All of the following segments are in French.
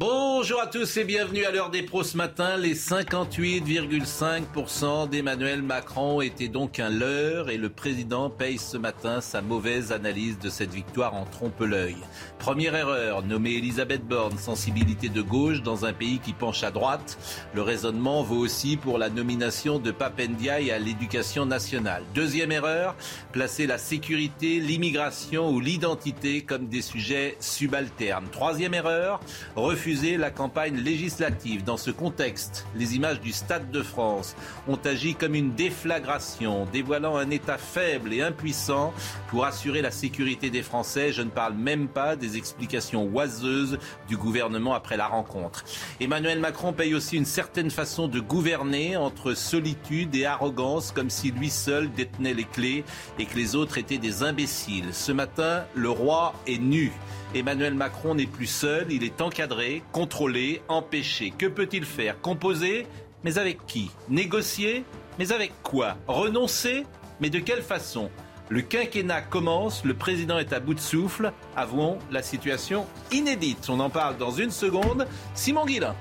Bonjour à tous et bienvenue à l'heure des pros ce matin. Les 58,5% d'Emmanuel Macron étaient donc un leurre et le président paye ce matin sa mauvaise analyse de cette victoire en trompe-l'œil. Première erreur, nommer Elisabeth Borne, sensibilité de gauche dans un pays qui penche à droite. Le raisonnement vaut aussi pour la nomination de Papendiaï à l'éducation nationale. Deuxième erreur, placer la sécurité, l'immigration ou l'identité comme des sujets subalternes. Troisième erreur, refuser la campagne législative. Dans ce contexte, les images du Stade de France ont agi comme une déflagration, dévoilant un État faible et impuissant pour assurer la sécurité des Français. Je ne parle même pas des explications oiseuses du gouvernement après la rencontre. Emmanuel Macron paye aussi une certaine façon de gouverner entre solitude et arrogance, comme si lui seul détenait les clés et que les autres étaient des imbéciles. Ce matin, le roi est nu. Emmanuel Macron n'est plus seul, il est encadré, contrôlé, empêché. Que peut-il faire? Composer? Mais avec qui? Négocier? Mais avec quoi? Renoncer? Mais de quelle façon? Le quinquennat commence, le président est à bout de souffle. Avouons la situation inédite. On en parle dans une seconde. Simon Guillain.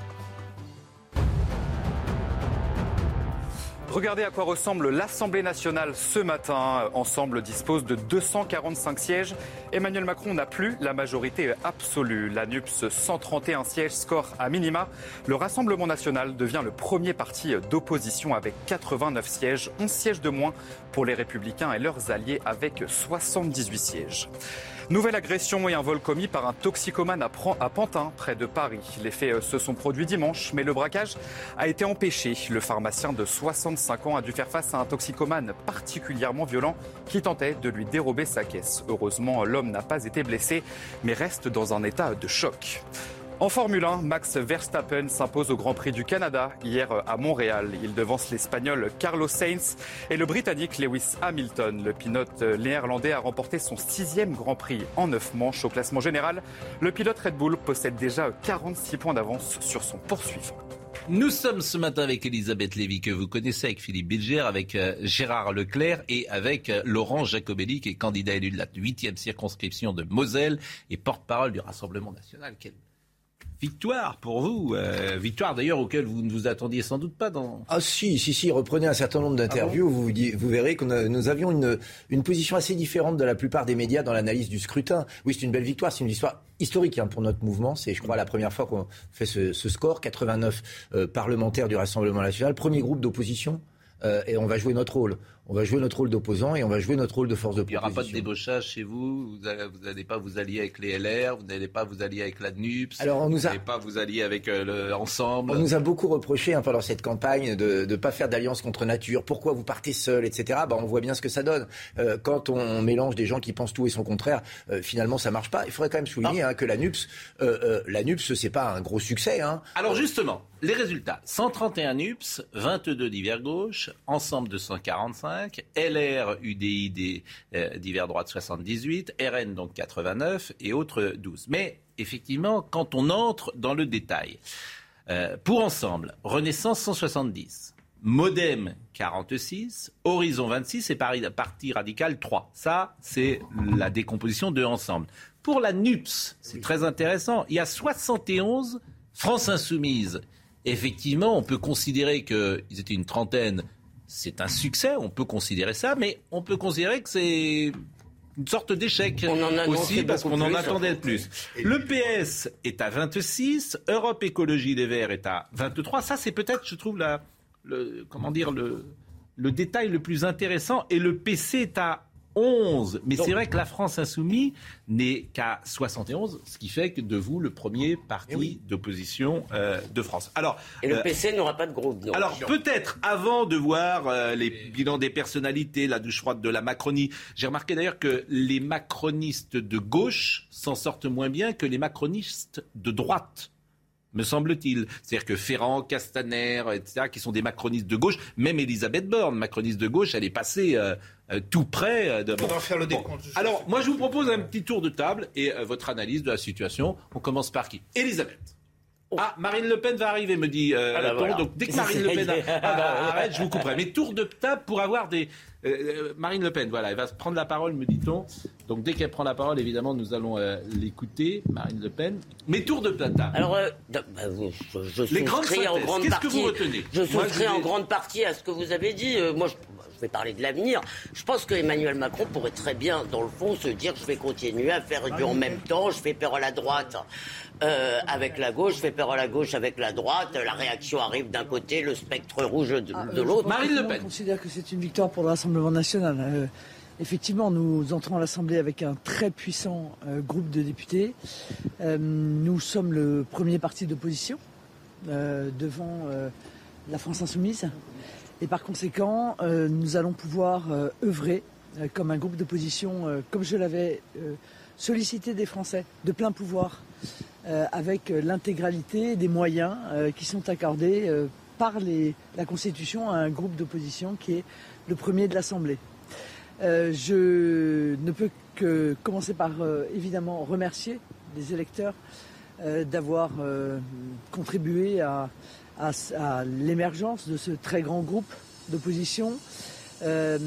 Regardez à quoi ressemble l'Assemblée nationale ce matin. Ensemble dispose de 245 sièges. Emmanuel Macron n'a plus la majorité absolue. La NUPS 131 sièges score à minima. Le Rassemblement national devient le premier parti d'opposition avec 89 sièges, 11 sièges de moins pour les Républicains et leurs alliés avec 78 sièges. Nouvelle agression et un vol commis par un toxicomane à Pantin, près de Paris. Les faits se sont produits dimanche, mais le braquage a été empêché. Le pharmacien de 65 ans a dû faire face à un toxicomane particulièrement violent qui tentait de lui dérober sa caisse. Heureusement, l'homme n'a pas été blessé, mais reste dans un état de choc. En Formule 1, Max Verstappen s'impose au Grand Prix du Canada hier à Montréal. Il devance l'Espagnol Carlos Sainz et le Britannique Lewis Hamilton. Le pilote néerlandais a remporté son sixième Grand Prix en neuf manches au classement général. Le pilote Red Bull possède déjà 46 points d'avance sur son poursuivant. Nous sommes ce matin avec Elisabeth Lévy, que vous connaissez, avec Philippe Bilger, avec euh, Gérard Leclerc et avec euh, Laurent Jacobelli, qui est candidat élu de la 8e circonscription de Moselle et porte-parole du Rassemblement national. Victoire pour vous. Euh, victoire d'ailleurs auquel vous ne vous attendiez sans doute pas dans. Ah si, si, si. Reprenez un certain nombre d'interviews, Ah vous, vous verrez que nous avions une, une position assez différente de la plupart des médias dans l'analyse du scrutin. Oui, c'est une belle victoire, c'est une histoire historique hein, pour notre mouvement. C'est, je crois, la première fois qu'on fait ce, ce score. 89 euh, parlementaires du Rassemblement national, premier groupe d'opposition. Euh, et on va jouer notre rôle. On va jouer notre rôle d'opposant et on va jouer notre rôle de force de Il n'y aura pas de débauchage chez vous. Vous n'allez pas vous allier avec les LR. Vous n'allez pas vous allier avec la NUPS. Alors on nous vous a... n'allez pas vous allier avec euh, le Ensemble. On nous a beaucoup reproché hein, pendant cette campagne de ne pas faire d'alliance contre nature. Pourquoi vous partez seul, etc. Bah, on voit bien ce que ça donne. Euh, quand on mélange des gens qui pensent tout et son contraire, euh, finalement ça marche pas. Il faudrait quand même souligner hein, que la NUPS, la NUPS, c'est pas un gros succès. Hein. Alors justement, les résultats 131 NUPS, 22 divers gauche, ensemble 245, LR UDI euh, divers droite 78, RN donc 89 et autres 12. Mais effectivement, quand on entre dans le détail, euh, pour ensemble, Renaissance 170, Modem 46, Horizon 26 et Parti Radical 3. Ça, c'est la décomposition de ensemble. Pour la NUPS, c'est très intéressant. Il y a 71 France Insoumise. Effectivement, on peut considérer qu'ils étaient une trentaine c'est un succès, on peut considérer ça, mais on peut considérer que c'est une sorte d'échec aussi parce qu'on en attendait plus. Le PS est à 26, Europe Écologie Les Verts est à 23. Ça, c'est peut-être, je trouve, la, le, comment dire, le, le détail le plus intéressant. Et le PC est à 11. Mais c'est vrai que la France insoumise n'est qu'à 71, ce qui fait que de vous le premier parti eh d'opposition euh, de France. Alors, Et le euh, PC n'aura pas de groupe. Alors peut-être avant de voir euh, les bilans des personnalités, la douche froide de la Macronie, j'ai remarqué d'ailleurs que les macronistes de gauche s'en sortent moins bien que les macronistes de droite me semble-t-il. C'est-à-dire que Ferrand, Castaner, etc., qui sont des macronistes de gauche, même Elisabeth Borne, macroniste de gauche, elle est passée euh, euh, tout près euh, de... On va faire le décompte. Alors, moi, je vous propose un petit tour de table et votre analyse de la situation. On commence par qui? Elisabeth. Oh. Ah, Marine Le Pen va arriver, me dit euh, ah bah Donc dès que Marine Le Pen arrête, je vous couperai. Mais tour de table pour avoir des. Euh, Marine Le Pen, voilà, elle va prendre la parole, me dit-on. Donc dès qu'elle prend la parole, évidemment, nous allons euh, l'écouter, Marine Le Pen. Mais tour de table. Alors, bah, je, je souscris en grande partie. Que vous retenez? Je souscris en grande partie à ce que vous avez dit. moi, je, je vais parler de l'avenir. Je pense que Emmanuel Macron pourrait très bien, dans le fond, se dire je vais continuer à faire du en même temps, je fais peur à la droite. Euh, avec la gauche, je fais peur à la gauche avec la droite, la réaction arrive d'un côté, le spectre rouge de, ah, l'autre. Marine Le Pen. On considère que c'est une victoire pour le Rassemblement national. Euh, effectivement, nous entrons à l'Assemblée avec un très puissant euh, groupe de députés. nous sommes le premier parti d'opposition devant la France insoumise. Et par conséquent, nous allons pouvoir œuvrer comme un groupe d'opposition, comme je l'avais sollicité des Français, de plein pouvoir euh, avec l'intégralité des moyens euh, qui sont accordés euh, par la Constitution à un groupe d'opposition qui est le premier de l'Assemblée. je ne peux que commencer par évidemment remercier les électeurs d'avoir contribué à l'émergence de ce très grand groupe d'opposition euh,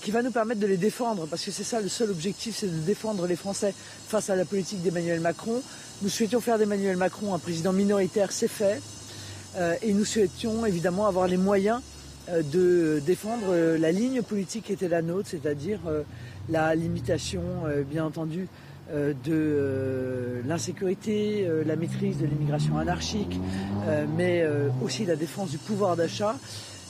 qui va nous permettre de les défendre, parce que c'est ça le seul objectif, c'est de défendre les Français face à la politique d'Emmanuel Macron. Nous souhaitions faire d'Emmanuel Macron un président minoritaire, c'est fait, euh, et nous souhaitions évidemment avoir les moyens euh, de défendre la ligne politique qui était la nôtre, c'est-à-dire la limitation, bien entendu, de l'insécurité, la maîtrise de l'immigration anarchique, mais aussi la défense du pouvoir d'achat.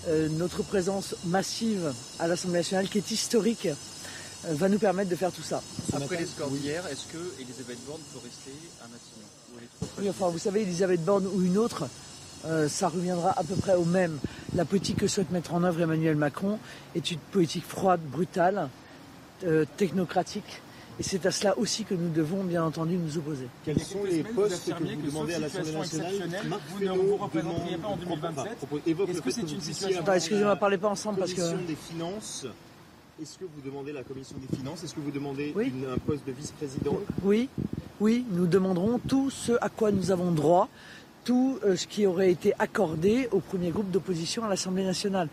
Euh, notre présence massive à l'Assemblée nationale, qui est historique, euh, va nous permettre de faire tout ça. Après les scores d'hier, est-ce que Elisabeth Borne peut rester à Matignon Oui, enfin, vous savez, Elisabeth Borne ou une autre, euh, ça reviendra à peu près au même. La politique que souhaite mettre en œuvre Emmanuel Macron est une politique froide, brutale, technocratique, et c'est à cela aussi que nous devons, bien entendu, nous opposer. Quels sont les postes que vous demandez à l'Assemblée nationale Vous ne vous représenteriez pas en 2027 Est-ce que c'est une situation... excusez-moi, parlez pas ensemble parce que... des finances. Est-ce que vous demandez la commission des finances? Est-ce que vous demandez un poste de vice-président? Oui, oui, nous demanderons tout ce à quoi nous avons droit tout euh, ce qui aurait été accordé au premier groupe d'opposition à l'Assemblée nationale.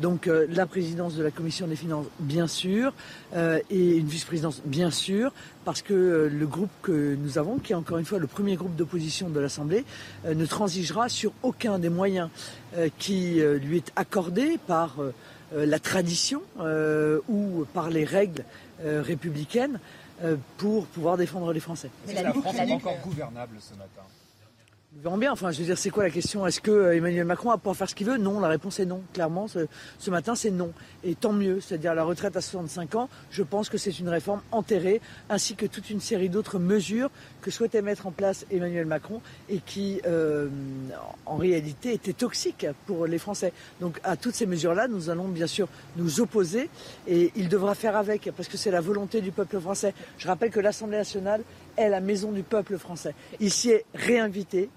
Donc euh, la présidence de la Commission des finances, bien sûr, euh, et une vice-présidence, bien sûr, parce que le groupe que nous avons, qui est encore une fois le premier groupe d'opposition de l'Assemblée, ne transigera sur aucun des moyens qui lui est accordé par la tradition ou par les règles républicaines pour pouvoir défendre les Français. Mais la, France est encore gouvernable ce matin nous bien. Enfin, je veux dire, c'est quoi la question? Est-ce que euh, Emmanuel Macron va pouvoir faire ce qu'il veut? Non, la réponse est non. Clairement, ce, matin, c'est non. Et tant mieux. C'est-à-dire la retraite à 65 ans, je pense que c'est une réforme enterrée, ainsi que toute une série d'autres mesures que souhaitait mettre en place Emmanuel Macron et qui, euh, en réalité, étaient toxiques pour les Français. Donc, à toutes ces mesures-là, nous allons bien sûr nous opposer et il devra faire avec, parce que c'est la volonté du peuple français. Je rappelle que l'Assemblée nationale est la maison du peuple français. Il s'y est réinvité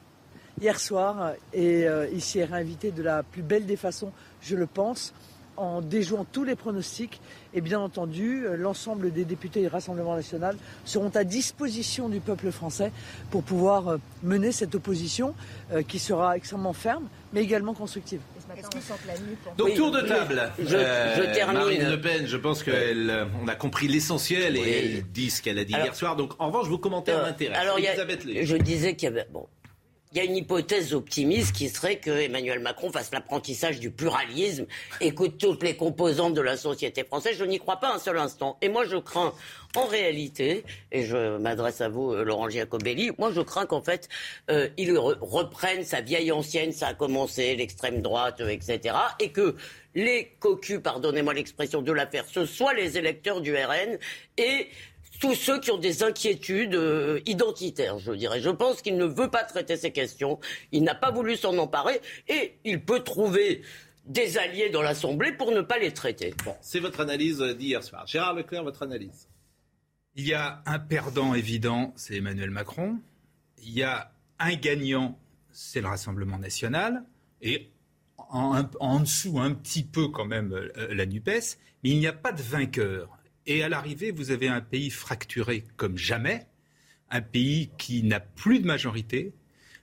hier soir et euh, ici est réinvité de la plus belle des façons, je le pense, en déjouant tous les pronostics. Et bien entendu, euh, l'ensemble des députés du Rassemblement national seront à disposition du peuple français pour pouvoir euh, mener cette opposition qui sera extrêmement ferme, mais également constructive. Donc tour de table. Je, termine. Marine Le Pen, je pense qu'on a compris l'essentiel et elle dit ce qu'elle a dit hier soir. Donc en revanche, vous commentez un intérêt. Alors, je disais qu'il y avait bon, il y a une hypothèse optimiste qui serait que Emmanuel Macron fasse l'apprentissage du pluralisme, écoute toutes les composantes de la société française. Je n'y crois pas un seul instant. Et moi, je crains, en réalité, et je m'adresse à vous, euh, Laurent Giacobelli, moi, je crains qu'en fait, euh, il reprenne sa vieille ancienne, ça a commencé, l'extrême droite, euh, etc., et que les cocus, pardonnez-moi l'expression de l'affaire, ce soient les électeurs du RN et tous ceux qui ont des inquiétudes euh, identitaires, je dirais. Je pense qu'il ne veut pas traiter ces questions, il n'a pas voulu s'en emparer, et il peut trouver des alliés dans l'Assemblée pour ne pas les traiter. Bon, c'est votre analyse d'hier soir. Gérard Leclerc, votre analyse Il y a un perdant évident, c'est Emmanuel Macron. Il y a un gagnant, c'est le Rassemblement national. Et en, en, dessous, un petit peu quand même, euh, la NUPES. Mais il n'y a pas de vainqueur. Et à l'arrivée, vous avez un pays fracturé comme jamais, un pays qui n'a plus de majorité,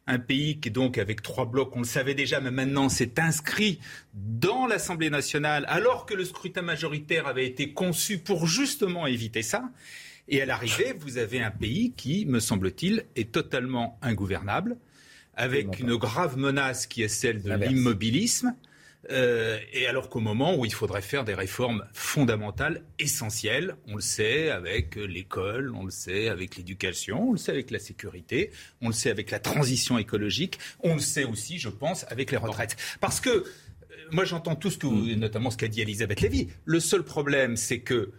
un pays qui est donc avec trois blocs, on le savait déjà, mais maintenant c'est inscrit dans l'Assemblée nationale, alors que le scrutin majoritaire avait été conçu pour justement éviter ça. Et à l'arrivée, vous avez un pays qui, me semble-t-il, est totalement ingouvernable, avec une grave menace qui est celle de l'immobilisme. Euh, et alors qu'au moment où il faudrait faire des réformes fondamentales, essentielles, on le sait avec l'école, on le sait avec l'éducation, on le sait avec la sécurité, on le sait avec la transition écologique, on le sait aussi, je pense, avec les retraites. Parce que euh, moi j'entends tout ce que, mm. notamment ce qu'a dit Elisabeth Lévy. Le seul problème, c'est que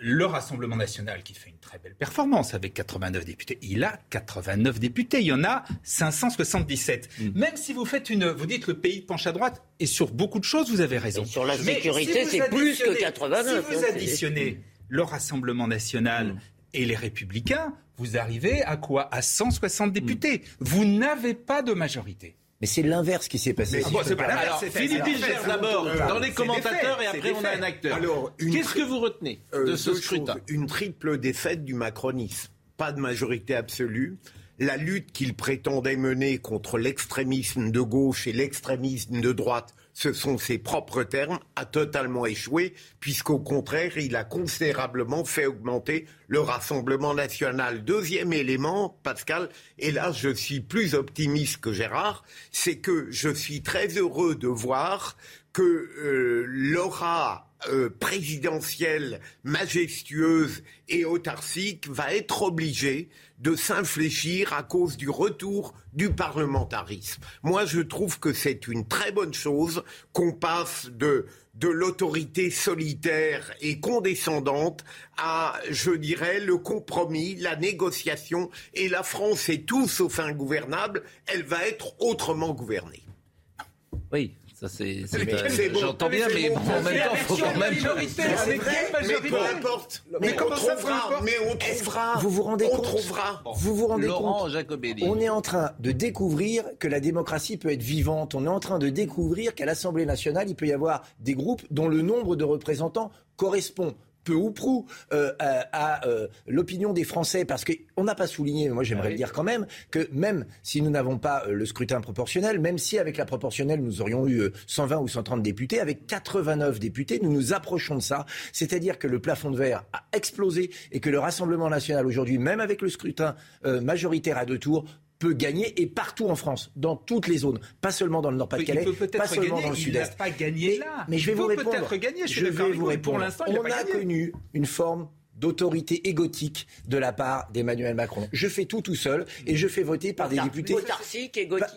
le Rassemblement national qui fait une très belle performance avec 89 députés. Il a 89 députés. Il y en a 577. Mm. Même si vous faites une, vous dites le pays penche à droite et sur beaucoup de choses, vous avez raison. sur la sécurité, c'est plus que 89. Si vous additionnez le Rassemblement national mm. et les Républicains, vous arrivez à quoi? À 160 députés. Mm. Vous n'avez pas de majorité. Mais c'est l'inverse qui s'est passé. C'est pas Alors, Philippe Bilger d'abord, dans les commentateurs, et après on a un acteur. Qu'est-ce que vous retenez euh, de ce scrutin Une triple défaite du macronisme. Pas de majorité absolue. La lutte qu'il prétendait mener contre l'extrémisme de gauche et l'extrémisme de droite ce sont ses propres termes, a totalement échoué, puisqu'au contraire, il a considérablement fait augmenter le Rassemblement national. Deuxième élément, Pascal, et là je suis plus optimiste que Gérard, c'est que je suis très heureux de voir que euh, l'aura euh, présidentielle majestueuse et autarcique va être obligée de s'infléchir à cause du retour du parlementarisme. Moi, je trouve que c'est une très bonne chose qu'on passe de de l'autorité solitaire et condescendante à, je dirais, le compromis, la négociation. Et la France est tout sauf ingouvernable, elle va être autrement gouvernée. Oui, ça, c'est, j'entends bien, mais, en même temps, il faut quand même. Mais peu importe. Mais, on trouvera. Mais on trouvera. Vous vous rendez compte trouvera. Vous vous rendez compte Jacobelli. On est en train de découvrir que la démocratie peut être vivante. On est en train de découvrir qu'à l'Assemblée nationale, il peut y avoir des groupes dont le nombre de représentants correspond peu ou prou euh, à, euh, l'opinion des Français, parce qu'on n'a pas souligné, moi j'aimerais ah le dire quand même, que même si nous n'avons pas euh, le scrutin proportionnel, même si avec la proportionnelle nous aurions eu 120 ou 130 députés, avec 89 députés, nous nous approchons de ça, c'est-à-dire que le plafond de verre a explosé et que le Rassemblement national aujourd'hui, même avec le scrutin majoritaire à deux tours, peut gagner et partout en France, dans toutes les zones, pas seulement dans le Nord-Pas-de-Calais, pas seulement dans le Sud-Est. Pas gagné là. Mais, je vais vous répondre. peut-être gagner. Je, je vais vous répondre. Pour l'instant, on a, a connu une forme d'autorité égotique de la part d'Emmanuel Macron. Je fais tout tout seul et je fais voter par des députés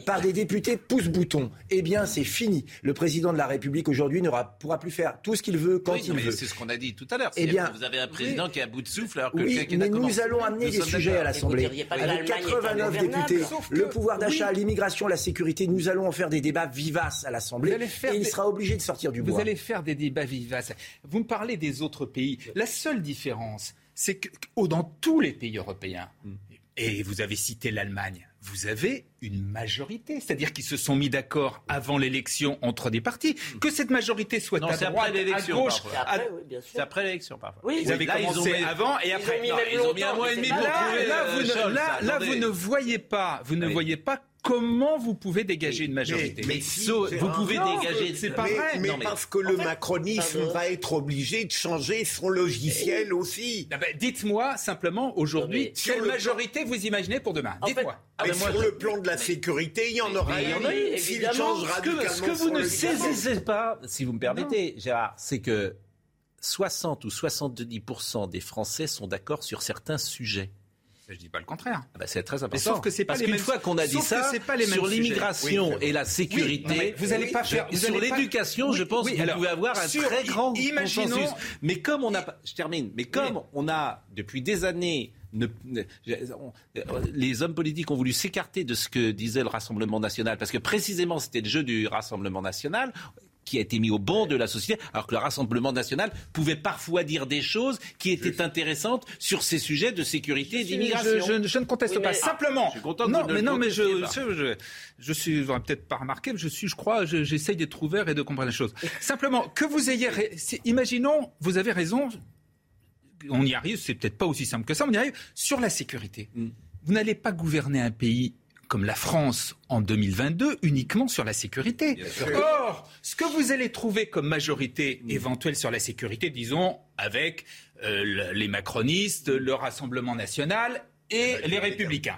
par, des députés pouce-bouton. Eh bien, c'est fini. Le président de la République aujourd'hui ne pourra plus faire tout ce qu'il veut quand il veut. C'est ce qu'on a dit tout à l'heure. Eh bien, vous avez un président qui est à bout de souffle alors que oui, mais nous allons amener des sujets à l'Assemblée. Avec 89 députés, le pouvoir d'achat, l'immigration, la sécurité, nous allons en faire des débats vivaces à l'Assemblée et il sera obligé de sortir du bois. Vous allez faire des débats vivaces. Vous me parlez des autres pays. La seule différence c'est que oh, dans tous les pays européens, mm. et vous avez cité l'Allemagne, vous avez une majorité, c'est-à-dire qu'ils se sont mis d'accord avant l'élection entre des partis. Mm. Que cette majorité soit à droite, à gauche, c'est après l'élection parfois. Oui, ils avaient commencé avant et après. Ils ont mis, un mois et demi pour là, là, vous, ne, là, vous ne voyez pas, vous ne voyez pas comment vous pouvez dégager une majorité Mais, vous pouvez dégager. C'est pas vrai. Mais, parce que le macronisme va être obligé de changer son logiciel aussi. Ah ben, dites-moi simplement aujourd'hui quelle majorité vous imaginez pour demain. Dites-moi. Ah ben sur le plan de la sécurité, il y en aura une. S'il change radicalement Ce que vous ne saisissez pas, si vous me permettez, Gérard, c'est que 60 ou 70% des Français sont d'accord sur certains sujets. Je dis pas le contraire. Ah bah, c'est très important. sauf que c'est pas Parce qu'une fois qu'on a dit ça, sur l'immigration et la sécurité, vous allez pas faire. sur l'éducation, je pense que vous pouvez avoir un très grand imaginons, consensus. Mais comme on a, je termine. Mais comme on a depuis des années les hommes politiques ont voulu s'écarter de ce que disait le Rassemblement national, parce que précisément c'était le jeu du Rassemblement national qui a été mis au banc de la société, alors que le Rassemblement national pouvait parfois dire des choses qui étaient intéressantes sur ces sujets de sécurité et d'immigration. Je, ne conteste pas. Simplement. Je suis content non, mais non, mais je, je, je, suis, vous peut-être pas remarqué, mais je suis, je crois, j'essaye d'être ouvert et de comprendre les choses. Simplement, que vous ayez, imaginons, vous avez raison. On y arrive, c'est peut-être pas aussi simple que ça, on y arrive sur la sécurité. Mm. Vous n'allez pas gouverner un pays comme la France en 2022 uniquement sur la sécurité. Or, ce que vous allez trouver comme majorité mm. éventuelle sur la sécurité, disons, avec euh, les macronistes, le Rassemblement national et les républicains.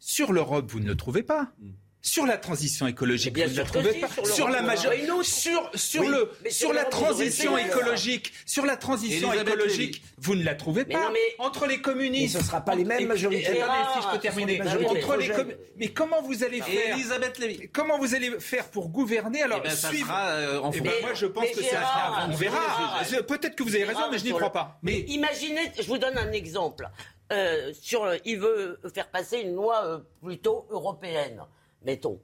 Sur l'Europe, vous ne le trouvez pas. Sur la transition écologique, vous ne la trouvez pas. Sur, la majorité, sur, sur le, sur la transition écologique, sur la transition écologique, vous ne la trouvez pas. Entre les communistes, ce ne sera pas les mêmes majorités. si je peux terminer. Entre les mais comment vous allez faire Elisabeth Comment vous allez faire pour gouverner alors eh ben, suivre sera, euh, en eh ben, Moi, je pense que ça. On verra. Peut-être que vous avez raison, mais je n'y crois pas. Mais imaginez, je vous donne un exemple. Euh, sur, il veut faire passer une loi euh, plutôt européenne mettons,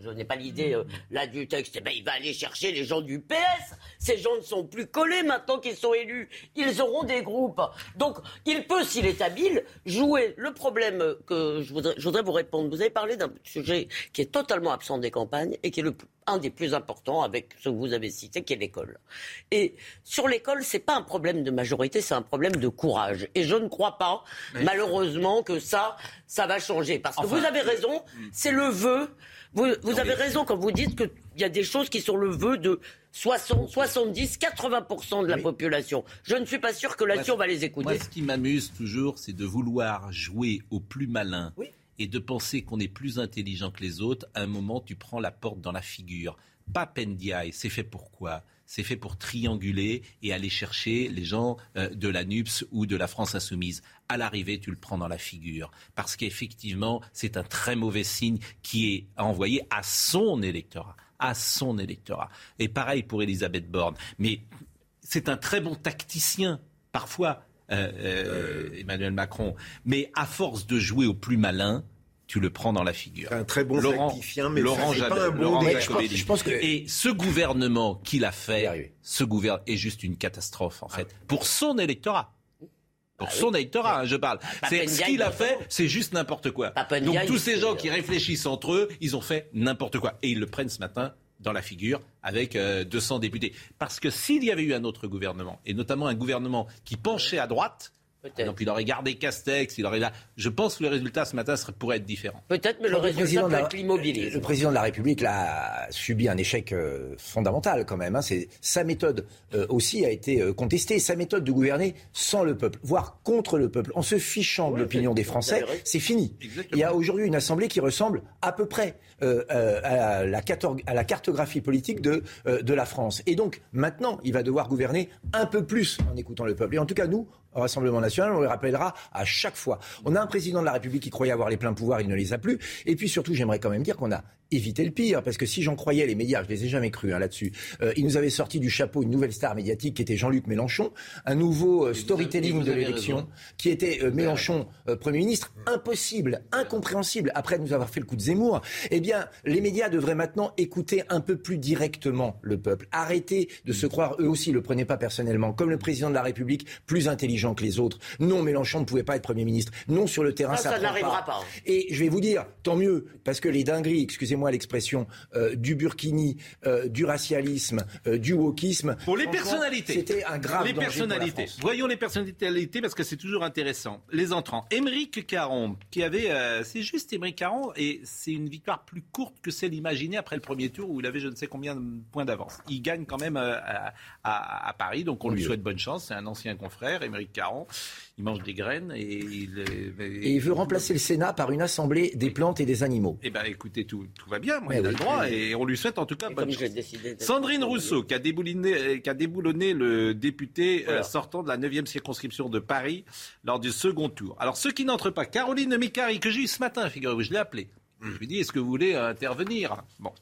je, n'ai pas l'idée euh, là du texte, eh ben, il va aller chercher les gens du PS. Ces gens ne sont plus collés maintenant qu'ils sont élus. Ils auront des groupes. Donc, il peut, s'il est habile, jouer le problème que je voudrais, je voudrais vous répondre. Vous avez parlé d'un sujet qui est totalement absent des campagnes et qui est le, un des plus importants avec ce que vous avez cité, qui est l'école. Et sur l'école, c'est pas un problème de majorité, c'est un problème de courage. Et je ne crois pas, malheureusement, que ça, ça va changer. Parce que vous avez raison, c'est le vœu. Vous, avez raison quand vous dites qu'il y a des choses qui sont le vœu de 60, 70, 80% de la population. Je ne suis pas sûr que là-dessus, on va les écouter. Moi, ce qui m'amuse toujours, c'est de vouloir jouer au plus malin. Et de penser qu'on est plus intelligent que les autres, à un moment, tu prends la porte dans la figure. Pas Pendiaï, c'est fait pourquoi c'est fait pour trianguler et aller chercher les gens euh, de la NUPS ou de la France insoumise. À l'arrivée, tu le prends dans la figure. Parce qu'effectivement, c'est un très mauvais signe qui est envoyé à son électorat. À son électorat. Et pareil pour Elisabeth Borne. Mais c'est un très bon tacticien, parfois, euh, euh, Emmanuel Macron. Mais à force de jouer au plus malin, tu le prends dans la figure. Un très bon Laurent, mais Laurent pas un bon je, pense, que... Et ce gouvernement qu'il a fait, ce gouvernement est juste une catastrophe en fait pour son électorat. Pour bah son électorat, hein, je parle. C'est ce qu'il a fait, c'est juste n'importe quoi. Donc tous ces gens qui réfléchissent entre eux, ils ont fait n'importe quoi et ils le prennent ce matin dans la figure avec 200 euh, députés. Parce que s'il y avait eu un autre gouvernement, et notamment un gouvernement qui penchait à droite, donc il aurait gardé Castex, il aurait là. Je pense que le résultat ce matin pourrait être différent. Peut-être, mais le, résultat peut être l'immobilisme. Le président de la République a subi un échec euh, fondamental quand même. Hein. C'est sa méthode euh, aussi a été euh, contestée. Sa méthode de gouverner sans le peuple, voire contre le peuple, en se fichant de l'opinion des Français, c'est fini. Il y a aujourd'hui une assemblée qui ressemble à peu près à, la, à la cartographie politique de, de la France. Et donc maintenant, il va devoir gouverner un peu plus en écoutant le peuple. Et en tout cas, nous, au Rassemblement national, on le rappellera à chaque fois. On a un président de la République qui croyait avoir les pleins pouvoirs, il ne les a plus. Et puis surtout, j'aimerais quand même dire qu'on a éviter le pire, parce que si j'en croyais les médias, je les ai jamais crus hein, là-dessus, euh, ils nous avaient sorti du chapeau une nouvelle star médiatique qui était Jean-Luc Mélenchon, un nouveau euh, storytelling de l'élection qui était euh, Mélenchon Premier ministre, impossible, incompréhensible, après nous avoir fait le coup de Zemmour. Eh bien, les médias devraient maintenant écouter un peu plus directement le peuple, arrêter de se croire, eux aussi, le prenaient pas personnellement, comme le président de la République, plus intelligent que les autres. Non, Mélenchon ne pouvait pas être Premier ministre. Non, sur le terrain, ça, ça n'arrivera pas. Et je vais vous dire, tant mieux, parce que les dingueries, excusez excusez-moi l'expression, du burkini, du racialisme, du wokisme. Pour les personnalités. C'était un grave les personnalités. Voyons les personnalités parce que c'est toujours intéressant. Les entrants. Émeric Caron, qui avait, c'est juste Émeric Caron, et c'est une victoire plus courte que celle imaginée après le premier tour où il avait je ne sais combien de points d'avance. Il gagne quand même à, à Paris, donc on lui souhaite bonne chance. C'est un ancien confrère, Émeric Caron il mange des graines et il, et il veut remplacer le Sénat par une assemblée des plantes et des animaux. Eh bien, écoutez, tout, tout, va bien. Moi, il a le droit et on lui souhaite en tout cas bonne chance. Sandrine Rousseau, qui a, déboulonné, qui a déboulonné le député euh, sortant de la 9e circonscription de Paris lors du second tour. Alors, ceux qui n'entrent pas, Caroline Micari, que j'ai eu ce matin, figurez-vous, je l'ai appelée. Je lui ai dit, est-ce que vous voulez intervenir? Bon.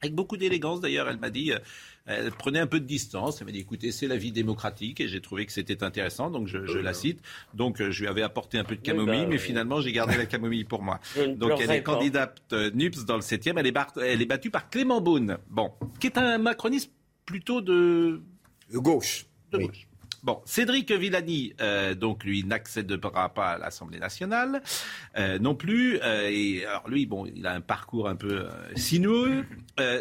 Avec beaucoup d'élégance, d'ailleurs, elle m'a dit, euh, elle prenait un peu de distance. Elle m'a dit écoutez, c'est la vie démocratique et j'ai trouvé que c'était intéressant, donc je, la cite. Donc euh, je lui avais apporté un peu de camomille, bah, mais finalement j'ai gardé la camomille pour moi. Donc elle est candidate euh, NUPS dans le 7e. Elle est, elle est battue par Clément Beaune, bon, qui est un macroniste plutôt de. De gauche. De gauche. Bon, Cédric Villani, euh, donc lui n'accédera pas à l'Assemblée nationale euh, non plus. Euh, et alors lui, bon, il a un parcours un peu sinueux.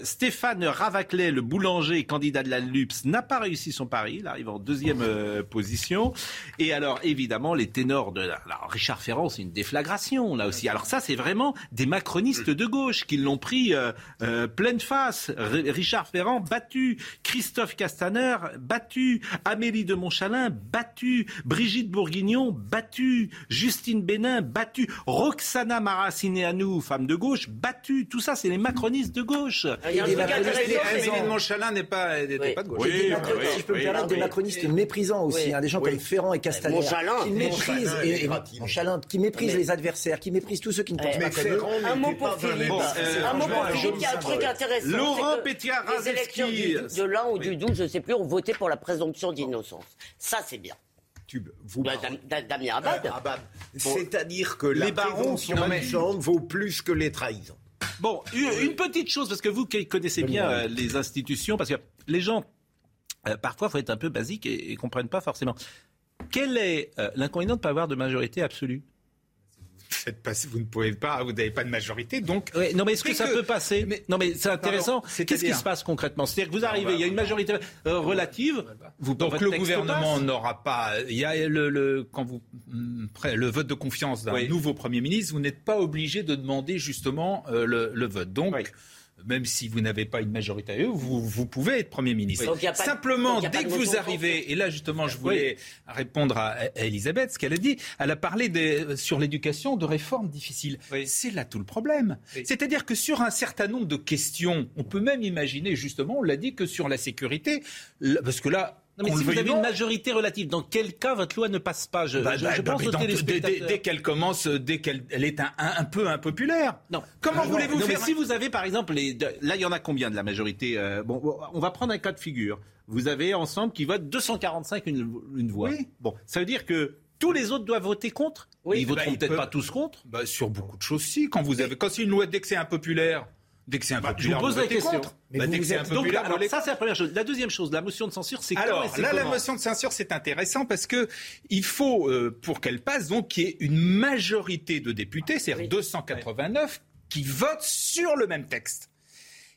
Stéphane Ravaclet, le boulanger candidat de la LUPS, n'a pas réussi son pari. Il arrive en deuxième position. Et alors évidemment, les ténors de alors, Richard Ferrand, c'est une déflagration là aussi. Alors ça, c'est vraiment des macronistes de gauche qui l'ont pris pleine face. Richard Ferrand battu, Christophe Castaner battu, Amélie de Montchalin Chalin, battu. Brigitte Bourguignon, battue. Justine Bénin, battue. Roxana Maracineanu, femme de gauche, battue. Tout ça, c'est les macronistes de gauche. Et de Montchalin n'est pas, pas de gauche. Oui, si je peux me permettre, des macronistes méprisants aussi. Hein, des gens comme Ferrand et Castaner. Qui méprisent, et, Montchalin, qui méprisent les adversaires, qui méprisent tous ceux qui ne pensent pas comme eux. Un mot pour Philippe. Un mot pour Philippe, il y a un truc intéressant. Laurent Pétiard Les électeurs de l'an ou du 12, je ne sais plus, ont voté pour la présomption d'innocence. Ça, c'est bien. Vous bah, Damien Abad. C'est-à-dire que les barons sont vaut plus que les trahisons. Bon, une petite chose, parce que vous qui connaissez bien euh, les institutions, parce que les gens, euh, parfois, faut être un peu basique et, ne comprennent pas forcément. Quel est euh, l'inconvénient de ne pas avoir de majorité absolue? Vous ne pouvez pas, vous n'avez pas de majorité, donc. non, mais est-ce que ça peut passer Non, mais c'est intéressant. Qu'est-ce qui se passe concrètement C'est-à-dire que vous arrivez, il y a une majorité euh, relative. Vous, donc le gouvernement n'aura pas. Il y a le, quand vous mm, le vote de confiance d'un nouveau premier ministre, vous n'êtes pas obligé de demander justement euh, le, vote. Donc même si vous n'avez pas une majorité à eux, vous, pouvez être Premier ministre. Simplement, dès que vous arrivez, et là justement je voulais répondre à, Elisabeth, ce qu'elle a dit, elle a parlé des, sur l'éducation de réformes difficiles. C'est là tout le problème. C'est-à-dire que sur un certain nombre de questions, on peut même imaginer justement, on l'a dit, que sur la sécurité, parce que là, non, mais si vous avez une majorité relative, dans quel cas votre loi ne passe pas Je, bah, bah, pense bah, dès, qu'elle commence, dès qu'elle est un, peu impopulaire. Non. Comment voulez-vous faire Si vous avez, par exemple, les, là, il y en a combien de la majorité euh, Bon, on va prendre un cas de figure. Vous avez ensemble qui votent 245 une, une voix. Oui. Bon, ça veut dire que tous les autres doivent voter contre oui, Ils voteront peut-être pas tous contre Sur beaucoup de choses, si. Quand vous avez, quand c'est une loi dès que c'est impopulaire. Dès que c'est un bah, je vous pose la question. Bah, dès que populaire, donc, ça c'est la première chose. La deuxième chose, la motion de censure, c'est alors là la motion de censure c'est intéressant parce que il faut euh, pour qu'elle passe donc qu'il y ait une majorité de députés, c'est-à-dire 289 qui votent sur le même texte.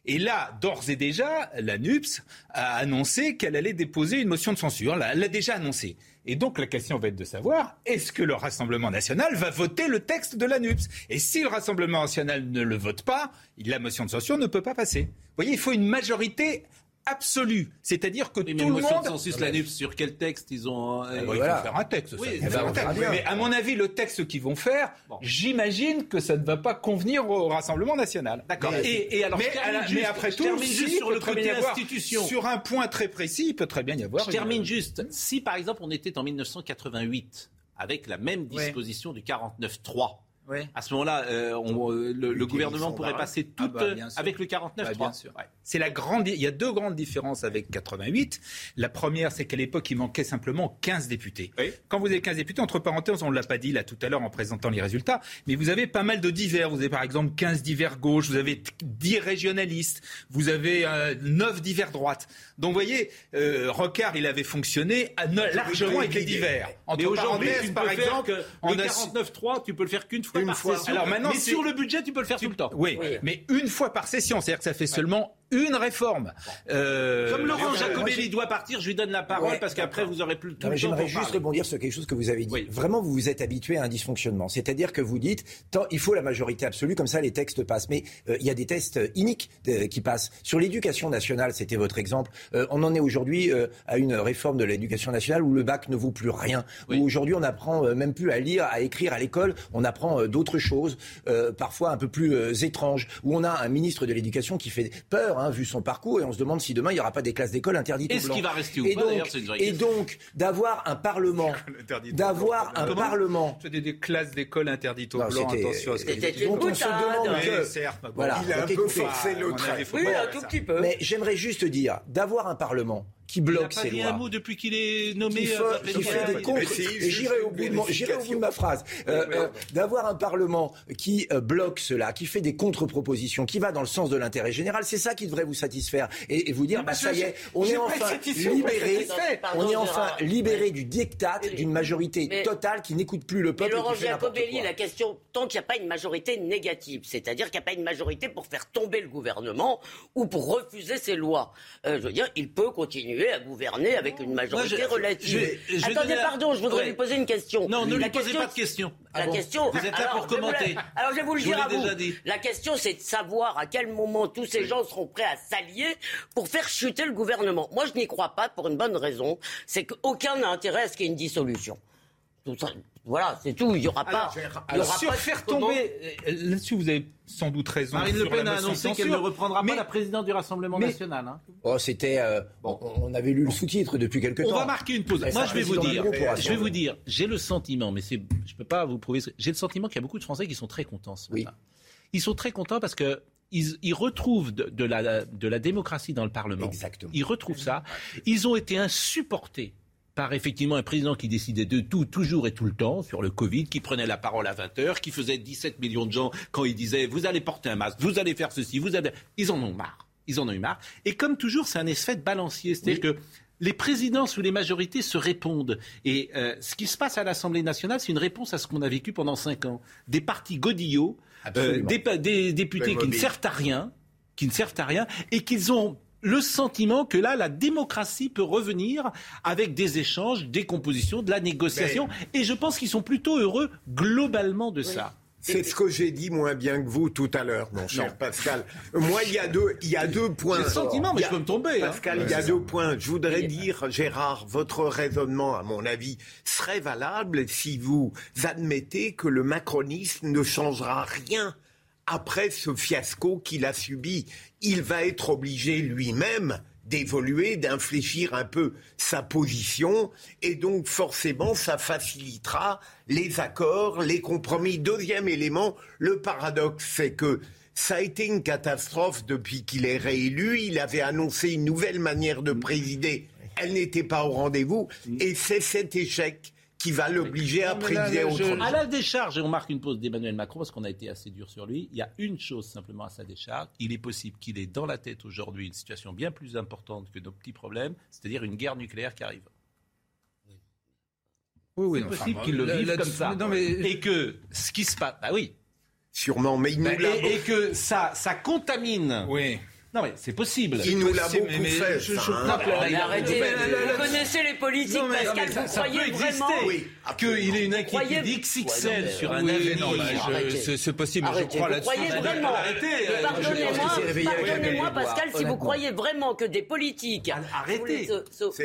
Et là, d'ores et déjà, la NUPS a annoncé qu'elle allait déposer une motion de censure. elle l'a déjà annoncé. Et donc la question va être de savoir, est-ce que le Rassemblement national va voter le texte de l'ANUPS Et si le Rassemblement national ne le vote pas, la motion de censure ne peut pas passer. Vous voyez, il faut une majorité absolue. C'est-à-dire que tout le monde. Consensus, la sur quel texte ils ont. Euh, il faut faire un texte. Mais à mon avis, le texte qu'ils vont faire, j'imagine que ça ne va pas convenir au Rassemblement national. D'accord. Et, alors, mais, après tout, sur le côté institution. Sur un point très précis, il peut très bien y avoir. Je termine juste. Si par exemple on était en 1988 avec la même disposition du 49.3 à ce moment-là, euh, euh, le, gouvernement pourrait passer ah tout bah, avec le 49 bah, C'est la grande. Il y a deux grandes différences avec 88. La première, c'est qu'à l'époque, il manquait simplement 15 députés. Quand vous avez 15 députés, entre parenthèses, on ne l'a pas dit là tout à l'heure en présentant les résultats, mais vous avez pas mal de divers. Vous avez par exemple 15 divers gauche, vous avez 10 régionalistes, vous avez 9 euh, divers droite. Donc vous voyez, Rocard, il avait fonctionné largement avec les divers. Entre mais aujourd'hui, par exemple, le 49-3, tu peux le faire qu'une fois fois par session. Alors maintenant, mais sur le budget, tu peux le faire tout le temps. Oui, mais une fois par session, c'est-à-dire que ça fait seulement une réforme. Euh, Comme Laurent Jacobelli doit partir, je lui donne la parole parce qu'après vous aurez plus le temps. J'aimerais juste rebondir sur quelque chose que vous avez dit. Vraiment, vous vous êtes habitué à un dysfonctionnement. C'est-à-dire que vous dites, tant, il faut la majorité absolue, comme ça les textes passent. Mais euh, il y a des tests iniques euh, qui passent. Sur l'éducation nationale, c'était votre exemple. on en est aujourd'hui à une réforme de l'éducation nationale où le bac ne vaut plus rien. Où aujourd'hui on apprend même plus à lire, à écrire à l'école. On apprend d'autres choses, parfois un peu plus étranges. Où on a un ministre de l'éducation qui fait peur Hein, vu son parcours, et on se demande si demain il n'y aura pas des classes d'école interdites Est-ce qu'il va rester ou et pas donc, Et donc, d'avoir un Parlement, d'avoir un Parlement... Des, des classes d'école interdites aux Blancs, attention à ce que Donc on se demande que... Voilà, il a un peu forcé le trait. Oui, un tout petit peu. Mais j'aimerais juste dire, d'avoir un Parlement qui bloque ces lois. Il a pas dit un mot depuis qu'il est nommé. Qui, euh, fait des contre. J'irai au, bout de ma phrase. Euh, euh, D'avoir un Parlement qui bloque cela, qui fait des contre-propositions, qui va dans le sens de l'intérêt général, c'est ça qui devrait vous satisfaire et, et vous dire, bah ça y est, on est enfin libéré, on est enfin libéré du diktat d'une majorité totale qui n'écoute plus le peuple. Mais Laurent Giacobelli, la question, tant qu'il n'y a pas une majorité négative, c'est-à-dire qu'il n'y a pas une majorité pour faire tomber le gouvernement ou pour refuser ses lois, euh, je veux dire, il peut continuer à gouverner avec une majorité relative. Attendez, pardon, je voudrais lui poser une question. Non, ne lui posez pas de question. La ah question. Vous êtes là pour commenter. alors je vais vous le dire à vous. La question, c'est de savoir à quel moment tous ces gens seront prêts à s'allier pour faire chuter le gouvernement. Moi, je n'y crois pas pour une bonne raison, c'est qu'aucun n'a intérêt à ce qu'il y ait une dissolution. Voilà, c'est tout. Il n'y aura pas. il y aura pas faire tomber. Euh, là-dessus, vous avez sans doute raison. Marine Le Pen a annoncé qu'elle ne reprendra pas la présidente du Rassemblement national. Hein. Oh, c'était. Euh, bon, on avait lu le sous-titre depuis quelque temps. On va marquer une pause. Moi, je vais vous dire. Je vais vous dire. J'ai le sentiment, mais c'est, je peux pas vous prouver. J'ai le sentiment qu'il y a beaucoup de Français qui sont très contents. Ce oui. Ils sont très contents parce que ils, retrouvent de, la, de la démocratie dans le Parlement. Exactement. Ils retrouvent ça. Ils ont été insupportés par effectivement un président qui décidait de tout, toujours et tout le temps, sur le Covid, qui prenait la parole à 20 heures, qui faisait 17 millions de gens quand il disait vous allez porter un masque, vous allez faire ceci, vous allez. Ils en ont marre. Ils en ont eu marre. Et comme toujours, c'est un effet de balancier. C'est-à-dire que les présidents sous les majorités se répondent. Et euh, ce qui se passe à l'Assemblée nationale, c'est une réponse à ce qu'on a vécu pendant cinq ans. Des partis godillots, euh, des, députés qui ne servent à rien, qui ne servent à rien, et qu'ils ont le sentiment que là, la démocratie peut revenir avec des échanges, des compositions, de la négociation. Et je pense qu'ils sont plutôt heureux globalement de ça. C'est ce que j'ai dit moins bien que vous tout à l'heure, mon cher Pascal. Moi, il y a deux, il y a deux points. Le sentiment, mais je peux me tomber. Hein. Pascal, il y a deux points. Je voudrais dire, Gérard, votre raisonnement, à mon avis, serait valable si vous admettez que le macronisme ne changera rien après ce fiasco qu'il a subi. Il va être obligé lui-même d'évoluer, d'infléchir un peu sa position, et donc forcément ça facilitera les accords, les compromis. Deuxième élément, le paradoxe, c'est que ça a été une catastrophe depuis qu'il est réélu. Il avait annoncé une nouvelle manière de présider. Elle n'était pas au rendez-vous, et c'est cet échec qui va l'obliger à présider autrement. À la décharge, et on marque une pause d'Emmanuel Macron parce qu'on a été assez dur sur lui, il y a une chose simplement à sa décharge, il est possible qu'il ait dans la tête aujourd'hui une situation bien plus importante que nos petits problèmes, c'est-à-dire une guerre nucléaire qui arrive. Oui, oui, c'est possible qu'il le vive comme ça. Et que ce qui se passe, bah oui. Sûrement, mais il nous bah, et, et, que ça, ça contamine. Oui non, mais c'est possible. Il nous l'a beaucoup fait. Je, hein. arrêtez. Vous connaissez les politiques, Pascal, vous croyez vraiment qu'il ait une inquiétude XXL sur un avenir C'est possible, je crois là-dessus. Arrêtez. Pardonnez-moi, Pascal, si vous croyez vraiment que des politiques... Arrêtez.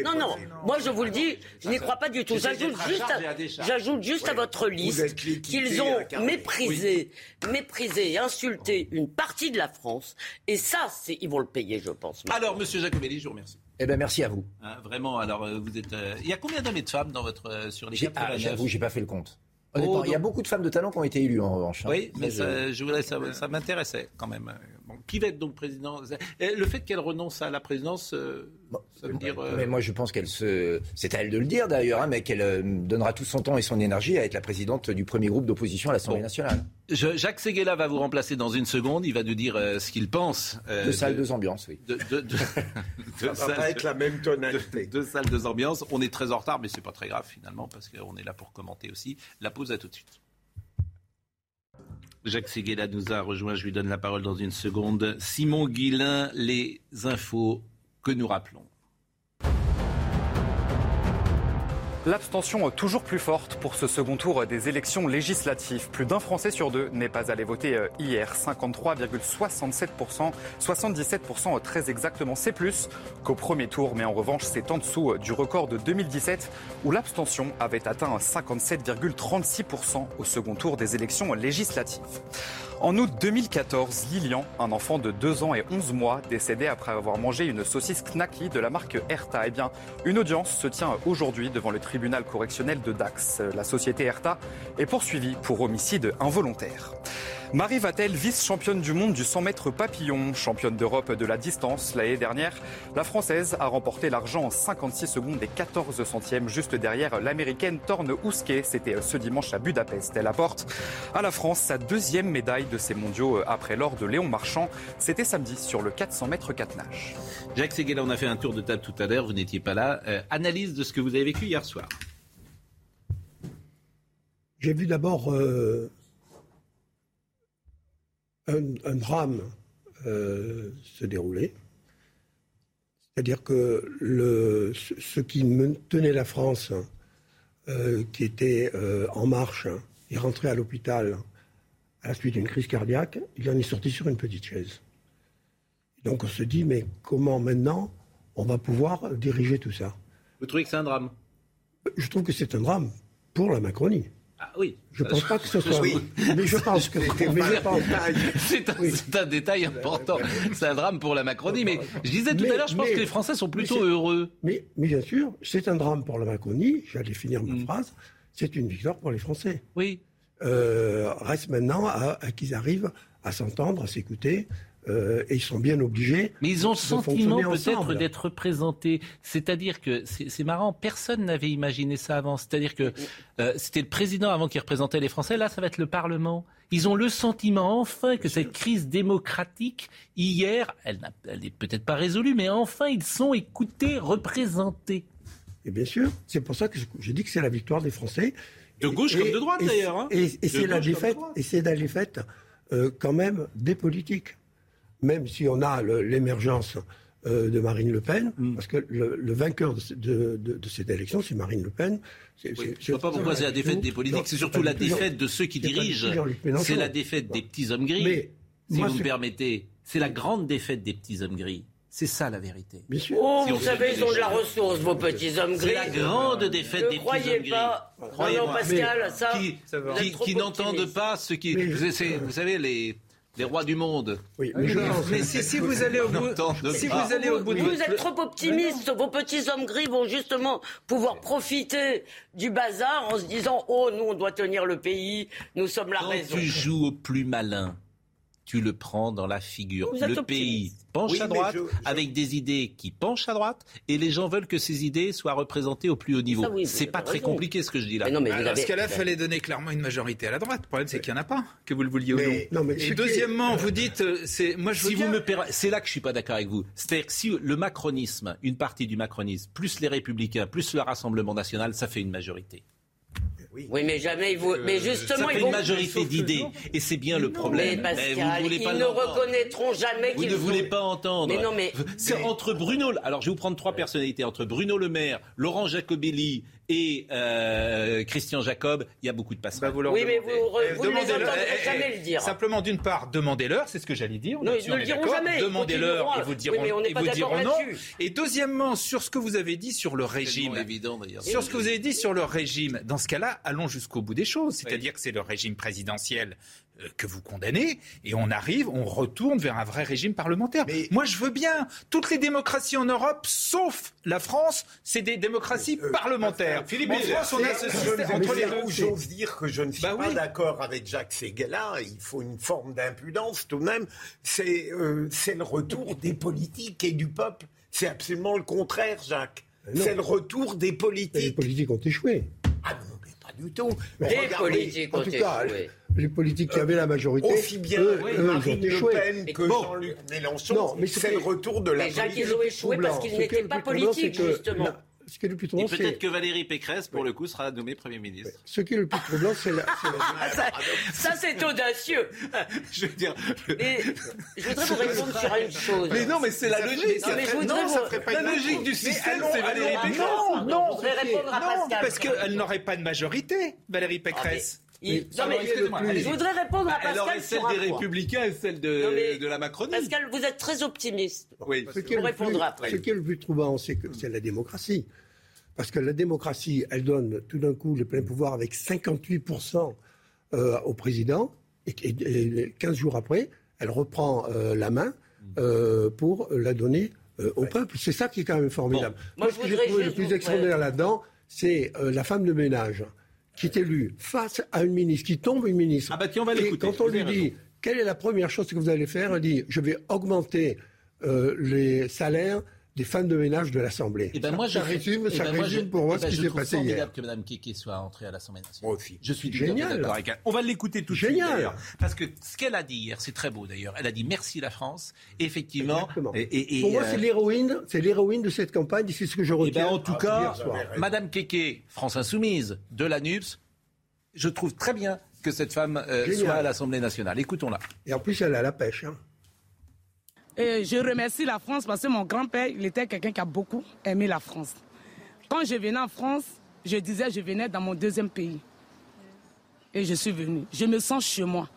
Non, non, moi je vous le dis, je n'y crois pas du tout. J'ajoute juste à votre liste qu'ils ont méprisé, méprisé et insulté une partie de la France. Et ça, c'est ils vont le payer, je pense. Alors, Monsieur Jacobelli, je vous remercie. Eh ben merci à vous. Hein, vraiment. Alors, euh, vous êtes. Euh, il y a combien d'hommes et de femmes dans votre euh, sur les 89 ah, J'avoue, j'ai pas fait le compte. Oh, il y a beaucoup de femmes de talent qui ont été élues en revanche. Hein. Oui, mais, je... ça, ça m'intéressait quand même. Qui va être donc président Le fait qu'elle renonce à la présidence, ça veut dire. Mais moi, je pense qu'elle se. C'est à elle de le dire d'ailleurs, hein, mais qu'elle donnera tout son temps et son énergie à être la présidente du premier groupe d'opposition à l'Assemblée nationale. Jacques Seguela va vous remplacer dans une seconde. Il va nous dire euh, ce qu'il pense. Euh, deux salles, deux ambiances, oui. De, Ça va pas être la même tonalité. Deux, salles, deux ambiances. On est très en retard, mais c'est pas très grave finalement parce qu'on est là pour commenter aussi. La pause à tout de suite. Jacques Seguela nous a rejoint, je lui donne la parole dans une seconde. Simon Guillain, les infos que nous rappelons. L'abstention toujours plus forte pour ce second tour des élections législatives. Plus d'un Français sur deux n'est pas allé voter euh, hier. 53,67%, 77% très exactement. C'est plus qu'au premier tour, mais en revanche, c'est en dessous euh, du record de 2017 où l'abstention avait atteint 57,36% au second tour des élections législatives. En août 2014, Lilian, un enfant de 2 ans et 11 mois, décédé après avoir mangé une saucisse knacky de la marque Erta. Eh bien, une audience se tient aujourd'hui devant le tribunal correctionnel de Dax. La société Erta est poursuivie pour homicide involontaire. Marie Vatel, vice-championne du monde du 100 mètres papillon, championne d'Europe de la distance l'année dernière, la Française a remporté l'argent en 56 secondes et 14 centièmes, juste derrière l'Américaine Torne Ousquet. C'était ce dimanche à Budapest. Elle apporte à la France sa deuxième médaille de ces mondiaux après l'or de Léon Marchand. C'était samedi sur le 400 mètres 4 nages. Jacques Seguela, on a fait un tour de table tout à l'heure, vous n'étiez pas là. Euh, analyse de ce que vous avez vécu hier soir. J'ai vu d'abord euh, un, drame euh, se dérouler. C'est-à-dire que le, ce qui tenait la France, euh, qui était euh, en marche, est rentré à l'hôpital à la suite d'une crise cardiaque, il en est sorti sur une petite chaise. Donc on se dit, mais comment maintenant on va pouvoir diriger tout ça? Vous trouvez que c'est un drame? Je trouve que c'est un drame pour la Macronie. Ah oui. Je ne pense pas que ce soit. Oui. Mais je pense que. C'est un, détail important. C'est un drame pour la Macronie. Mais je disais tout à l'heure, je pense que les Français sont plutôt heureux. Mais, bien sûr, c'est un drame pour la Macronie. J'allais finir ma mm. phrase. C'est une victoire pour les Français. Oui. Euh, reste maintenant à qu'ils arrivent à s'entendre, à s'écouter euh, et ils sont bien obligés. Mais ils ont le sentiment peut-être d'être représentés. C'est-à-dire que c'est marrant, personne n'avait imaginé ça avant. C'est-à-dire que euh, c'était le président avant qui représentait les Français. Là, ça va être le Parlement. Ils ont le sentiment enfin que cette crise démocratique hier, elle n'est peut-être pas résolue, mais enfin ils sont écoutés, représentés. Et bien sûr, c'est pour ça que j'ai dit que c'est la victoire des Français. De gauche comme de droite d'ailleurs. Hein. Et, c'est la défaite, et c'est la défaite euh, quand même des politiques même si on a l'émergence euh, de Marine Le Pen, mm. parce que le, vainqueur de, cette élection, c'est Marine Le Pen. je ne vois pas pourquoi c'est la défaite des politiques, c'est surtout la défaite de ceux qui dirigent. C'est la défaite des petits hommes gris, Mais, si vous me permettez. C'est la grande défaite des petits hommes gris. C'est ça la vérité. Oh, vous savez, ils ont de la ressource, vos petits hommes gris. C'est la grande défaite des petits hommes gris. Croyez pas. Pascal, ça. Qui, qui n'entendent pas ce qui. vous savez, les les rois du monde. Oui, mais, si, vous allez au bout, si vous allez au bout de... Vous êtes trop optimiste. Vos petits hommes gris vont justement pouvoir profiter du bazar en se disant oh nous on doit tenir le pays, nous sommes la Quand raison. Tu joues au plus malin tu le prends dans la figure. le pays penche à droite avec des idées qui penchent à droite et les gens veulent que ces idées soient représentées au plus haut niveau. c'est pas très compliqué ce que je dis là. Mais non, mais Parce qu'à là, il fallait donner clairement une majorité à la droite. Le problème, c'est qu'il n'y en a pas, que vous le vouliez ou non. et deuxièmement, vous dites, euh, c'est moi je si vous me c'est là que je suis pas d'accord avec vous. C'est-à-dire que si le macronisme, une partie du macronisme, plus les républicains, plus le Rassemblement national, ça fait une majorité. Oui. mais jamais ils vont. Mais justement, ça fait une majorité d'idées, et c'est bien le problème. Mais Pascal, ils ne reconnaîtront jamais qu'ils. Vous ne voulez pas entendre. Mais non, mais c'est entre Bruno. Alors, je vais vous prendre trois personnalités entre Bruno Le Maire, Laurent Jacobelli et euh, Christian Jacob, il y a beaucoup de passerelles. Bah, oui, mais vous, vous, ne les entendrez eh, jamais le dire. Simplement, d'une part, demandez-leur, c'est ce que j'allais dire. Non, ils ne le diront jamais. Demandez-leur et vous diront, et vous diront non. Et deuxièmement, sur ce que vous avez dit sur le régime. évident d'ailleurs. Sur ce que vous avez dit sur le régime, dans ce cas-là, allons jusqu'au bout des choses. C'est-à-dire que c'est le régime présidentiel que vous condamnez, et on arrive, on retourne vers un vrai régime parlementaire. Mais Moi, je veux bien. Toutes les démocraties en Europe, sauf la France, c'est des démocraties euh, parlementaires. Philippe, en France, on a entre les deux. J'ose dire que je ne suis bah pas d'accord avec Jacques Seguela. Il faut une forme d'impudence tout de même. C'est euh, c'est le retour des politiques et du peuple. C'est absolument le contraire, Jacques. C'est le retour des politiques. les politiques ont échoué. Mais pas du tout. Les politiques ont échoué les politiques qui avaient la majorité. Aussi bien eux, Marine Le Pen que Jean-Luc Mélenchon, c'est le retour de la politique. Mais Jacques, ils ont échoué parce qu'ils n'étaient pas politiques, justement. Ce qui est le plus troublant, peut-être que Valérie Pécresse, pour le coup, sera nommée Premier ministre. Ce qui est le plus troublant, c'est la... ça, c'est audacieux. je veux dire... je voudrais vous répondre sur une chose. Mais non, mais c'est la logique. Non, mais je voudrais vous... La logique du système, c'est Valérie Pécresse. Non, non, je répondre à Pascal. Parce qu'elle n'aurait pas de majorité, Valérie Pécresse. Non, mais, je voudrais répondre à Pascal. Aurait celle des Républicains et celle de, de la Macronie. Pascal, vous êtes très optimiste. Oui, ce qui, après. ce qui est le plus troublant, c'est que c'est la démocratie. Parce que la démocratie, elle donne tout d'un coup le plein pouvoir avec 58% euh, au président, et, 15 jours après, elle reprend euh, la main euh, pour la donner au peuple. C'est ça qui est quand même formidable. Moi, ce que j'ai trouvé le plus extraordinaire là-dedans, c'est la femme de ménage qui est élue face à une ministre, qui tombe une ministre. Ah bah tiens, on va l'écouter. Quand on lui dit quelle est la première chose que vous allez faire, elle dit je vais augmenter les salaires des femmes de ménage de l'Assemblée. Et eh ben moi, ça, résume, ça ben résume pour moi eh ce ben qui s'est passé hier. formidable que Mme Kiki soit entrée à l'Assemblée nationale. Moi. Je suis génial. d'accord avec elle. On va l'écouter tout de suite d'ailleurs, parce que ce qu'elle a dit hier, c'est très beau d'ailleurs. Elle a dit merci la France. Effectivement. Et, et, pour moi, c'est euh, l'héroïne, c'est l'héroïne de cette campagne. C'est ce que je retiens. Ben en tout cas, Mme Keke, France Insoumise, de l'ANUPS, je trouve très bien que cette femme euh, soit à l'Assemblée nationale. Écoutons-la. Et en plus, elle a la pêche. Hein. Et je remercie la France parce que mon grand-père, il était quelqu'un qui a beaucoup aimé la France. Quand je venais en France, je disais je venais dans mon deuxième pays. Et je suis venu. Je me sens chez moi.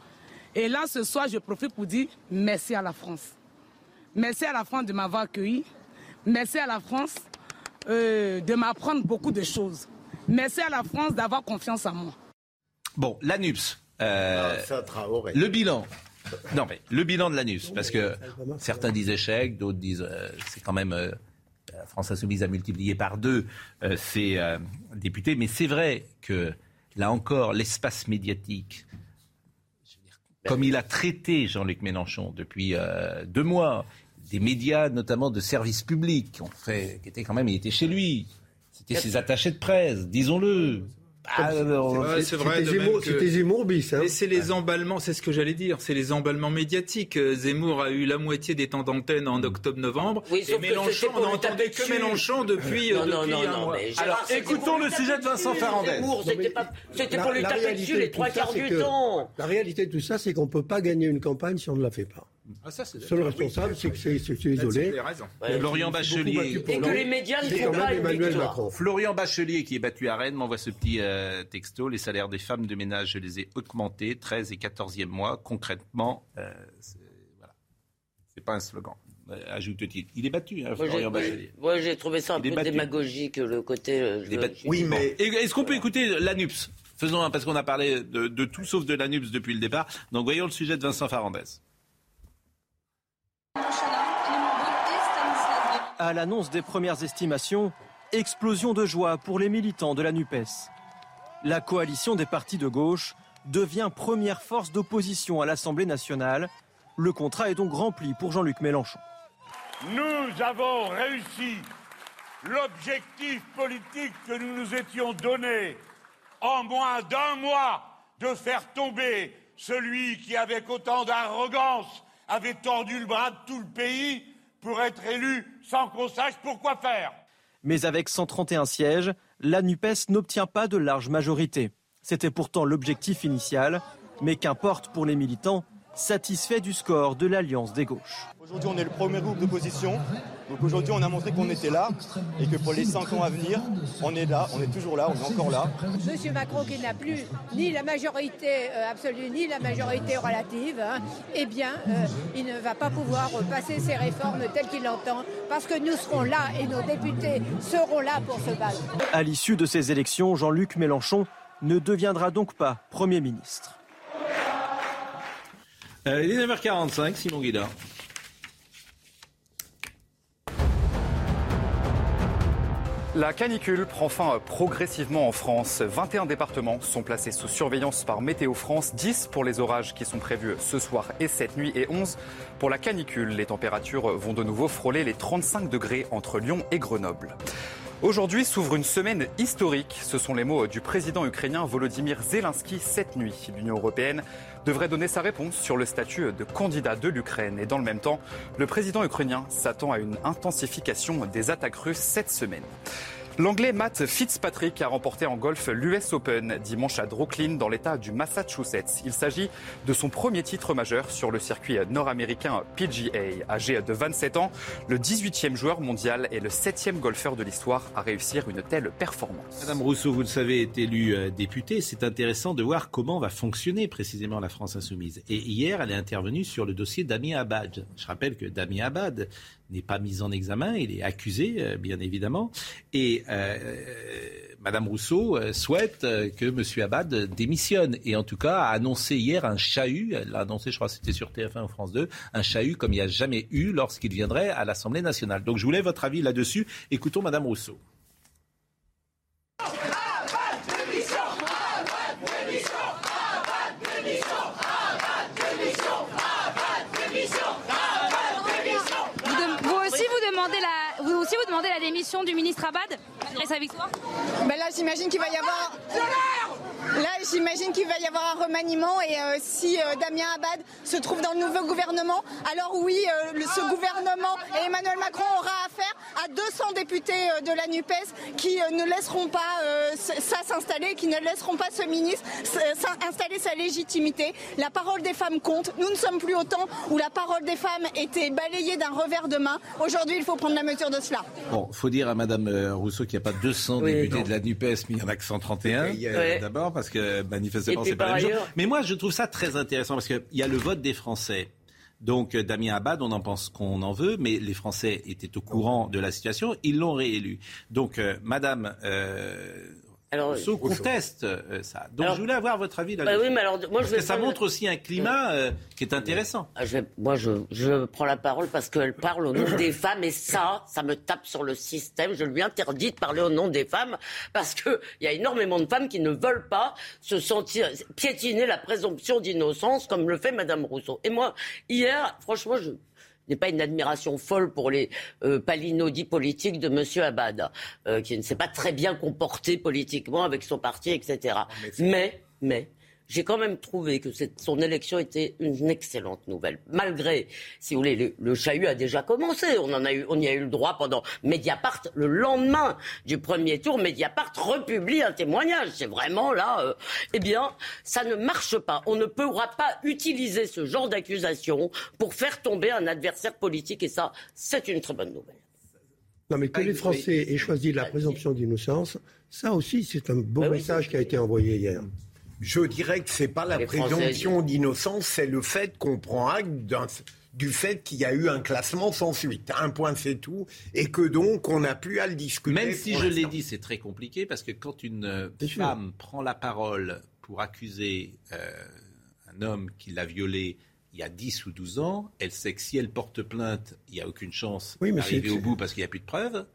Et là, ce soir, je profite pour dire merci à la France. Merci à la France de m'avoir accueilli. Merci à la France euh, de m'apprendre beaucoup de choses. Merci à la France d'avoir confiance en moi. Bon, l'ANUPS. Euh, le bilan. Non, mais le bilan de l'ANUPS, parce que certains disent échec, d'autres disent euh, c'est quand même. Euh, France Insoumise a multiplié par deux ses députés, mais c'est vrai que là encore, l'espace médiatique, comme il a traité Jean-Luc Mélenchon depuis deux mois, des médias, notamment de services publics, qui ont fait, qui étaient quand même, chez lui, c'était ses attachés de presse, disons-le. Ah, c'est vrai. C'était Zemmour, bis. Hein. c'est les emballements, c'est ce que j'allais dire, c'est les emballements médiatiques. Euh, Zemmour a eu la moitié des temps d'antenne en octobre-novembre. et Mélenchon, on n'entendait que Mélenchon depuis, euh, non, non, non, Alors, écoutons le sujet de Vincent Fernandez. C'était pour lui taper dessus les trois quarts du temps. La réalité de tout ça, c'est qu'on ne peut pas gagner une campagne si on ne la fait pas. Ah, ça, seul responsable, c'est que c'est isolé. Florian Bachelier. Et que les médias ne font pas Emmanuel Macron. Florian Bachelier, qui est battu à Rennes, m'envoie ce petit euh, texto. Les salaires des femmes de ménage, je les ai augmentés, 13 et 14e mois. Concrètement, euh, voilà. c'est pas un slogan. Euh, ajoute-t-il. Il est battu, hein, Florian Bachelier. Moi, j'ai trouvé ça un peu démagogique, le côté. Euh, oui, mais. Est-ce qu'on peut écouter l'ANUPS Faisons un, parce qu'on a parlé de, de, tout sauf de l'ANUPS depuis le départ. Donc, voyons le sujet de Vincent Farandez. À l'annonce des premières estimations, explosion de joie pour les militants de la NUPES. La coalition des partis de gauche devient première force d'opposition à l'Assemblée nationale. Le contrat est donc rempli pour Jean-Luc Mélenchon. Nous avons réussi l'objectif politique que nous nous étions donné en moins d'un mois de faire tomber celui qui, avec autant d'arrogance, avait tordu le bras de tout le pays pour être élu sans qu'on sache pourquoi faire. Mais avec 131 sièges, la NUPES n'obtient pas de large majorité. C'était pourtant l'objectif initial, mais qu'importe pour les militants, satisfait du score de l'Alliance des gauches. Aujourd'hui, on est le premier groupe d'opposition. Donc aujourd'hui, on a montré qu'on était là et que pour les cinq ans à venir, on est là, on est toujours là, on est encore là. Monsieur Macron, qui n'a plus ni la majorité euh, absolue ni la majorité relative, hein, eh bien, euh, il ne va pas pouvoir passer ses réformes telles qu'il l'entend parce que nous serons là et nos députés seront là pour se battre. À l'issue de ces élections, Jean-Luc Mélenchon ne deviendra donc pas Premier ministre. Il est 9h45, Simon Guida. La canicule prend fin progressivement en France. 21 départements sont placés sous surveillance par Météo France, 10 pour les orages qui sont prévus ce soir et cette nuit et 11 pour la canicule. Les températures vont de nouveau frôler les 35 degrés entre Lyon et Grenoble. Aujourd'hui s'ouvre une semaine historique. Ce sont les mots du président ukrainien Volodymyr Zelensky cette nuit. L'Union européenne devrait donner sa réponse sur le statut de candidat de l'Ukraine. Et dans le même temps, le président ukrainien s'attend à une intensification des attaques russes cette semaine. L'anglais Matt Fitzpatrick a remporté en golf l'US Open dimanche à Brooklyn dans l'état du Massachusetts. Il s'agit de son premier titre majeur sur le circuit nord-américain PGA. Âgé de 27 ans, le 18e joueur mondial et le 7e golfeur de l'histoire à réussir une telle performance. Madame Rousseau, vous le savez, est élue euh, députée. C'est intéressant de voir comment va fonctionner précisément la France insoumise. Et hier, elle est intervenue sur le dossier d'Ami Abad. Je rappelle que Dami Abad n'est pas mis en examen, il est accusé, euh, bien évidemment. Et euh, Madame Rousseau euh, souhaite que M. Abad démissionne. Et en tout cas, a annoncé hier un chahut, elle l'a annoncé, je crois que c'était sur TF1 ou France 2, un chahut comme il n'y a jamais eu lorsqu'il viendrait à l'Assemblée nationale. Donc je voulais votre avis là-dessus. Écoutons Madame Rousseau. Démission du ministre Abad malgré sa victoire ben Là, j'imagine qu'il va y avoir. Là, j'imagine qu'il va y avoir un remaniement et euh, si euh, Damien Abad se trouve dans le nouveau gouvernement, alors oui, euh, ce gouvernement et Emmanuel Macron aura affaire à 200 députés de la NUPES qui ne laisseront pas ça s'installer, qui ne laisseront pas ce ministre installer sa légitimité. La parole des femmes compte. Nous ne sommes plus au temps où la parole des femmes était balayée d'un revers de main. Aujourd'hui, il faut prendre la mesure de cela. Bon, faut dire à Madame Rousseau qu'il n'y a pas 200 députés de la NUPES, mais il y en a que 131 d'abord parce que manifestement c'est pas la même chose. Mais moi je trouve ça très intéressant parce qu'il y a le vote des Français. Donc Damien Abad, on en pense qu'on en veut, mais les Français étaient au courant de la situation, ils l'ont réélu. Donc euh, Madame euh, alors, conteste euh, ça. Donc je voulais avoir votre avis là-dessus. Bah oui, mais alors, moi, parce je que ça montre aussi un climat euh, qui est intéressant. Ah, moi, je, je, prends la parole parce qu'elle parle au nom des femmes et ça, ça me tape sur le système. Je lui interdis de parler au nom des femmes parce qu'il y a énormément de femmes qui ne veulent pas se sentir piétiner la présomption d'innocence comme le fait Madame Rousseau. Et moi, hier, franchement, je n'est pas une admiration folle pour les euh, politiques de M. Abad, euh, qui ne s'est pas très bien comporté politiquement avec son parti, etc. mais, mais j'ai quand même trouvé que son élection était une excellente nouvelle. Malgré, si vous voulez, le, chahut a déjà commencé. On, en a eu, on y a eu le droit pendant Mediapart. Le lendemain du premier tour, Mediapart republie un témoignage. C'est vraiment là, euh, eh bien, ça ne marche pas. On ne pourra pas utiliser ce genre d'accusation pour faire tomber un adversaire politique. Et ça, c'est une très bonne nouvelle. Non, mais que les Français aient choisi la présomption d'innocence, ça aussi, c'est un beau bah message qui a été envoyé hier. Je dirais que c'est pas la présomption d'innocence, c'est le fait qu'on prend acte du fait qu'il y a eu un classement sans suite. Un point, c'est tout. Et que donc, on n'a plus à le discuter. Même si je l'ai dit, c'est très compliqué parce que quand une femme prend la parole pour accuser euh, un homme qui l'a violée il y a 10 ou 12 ans, elle sait que si elle porte plainte, il n'y a aucune chance d'arriver au bout parce qu'il n'y a plus de preuves.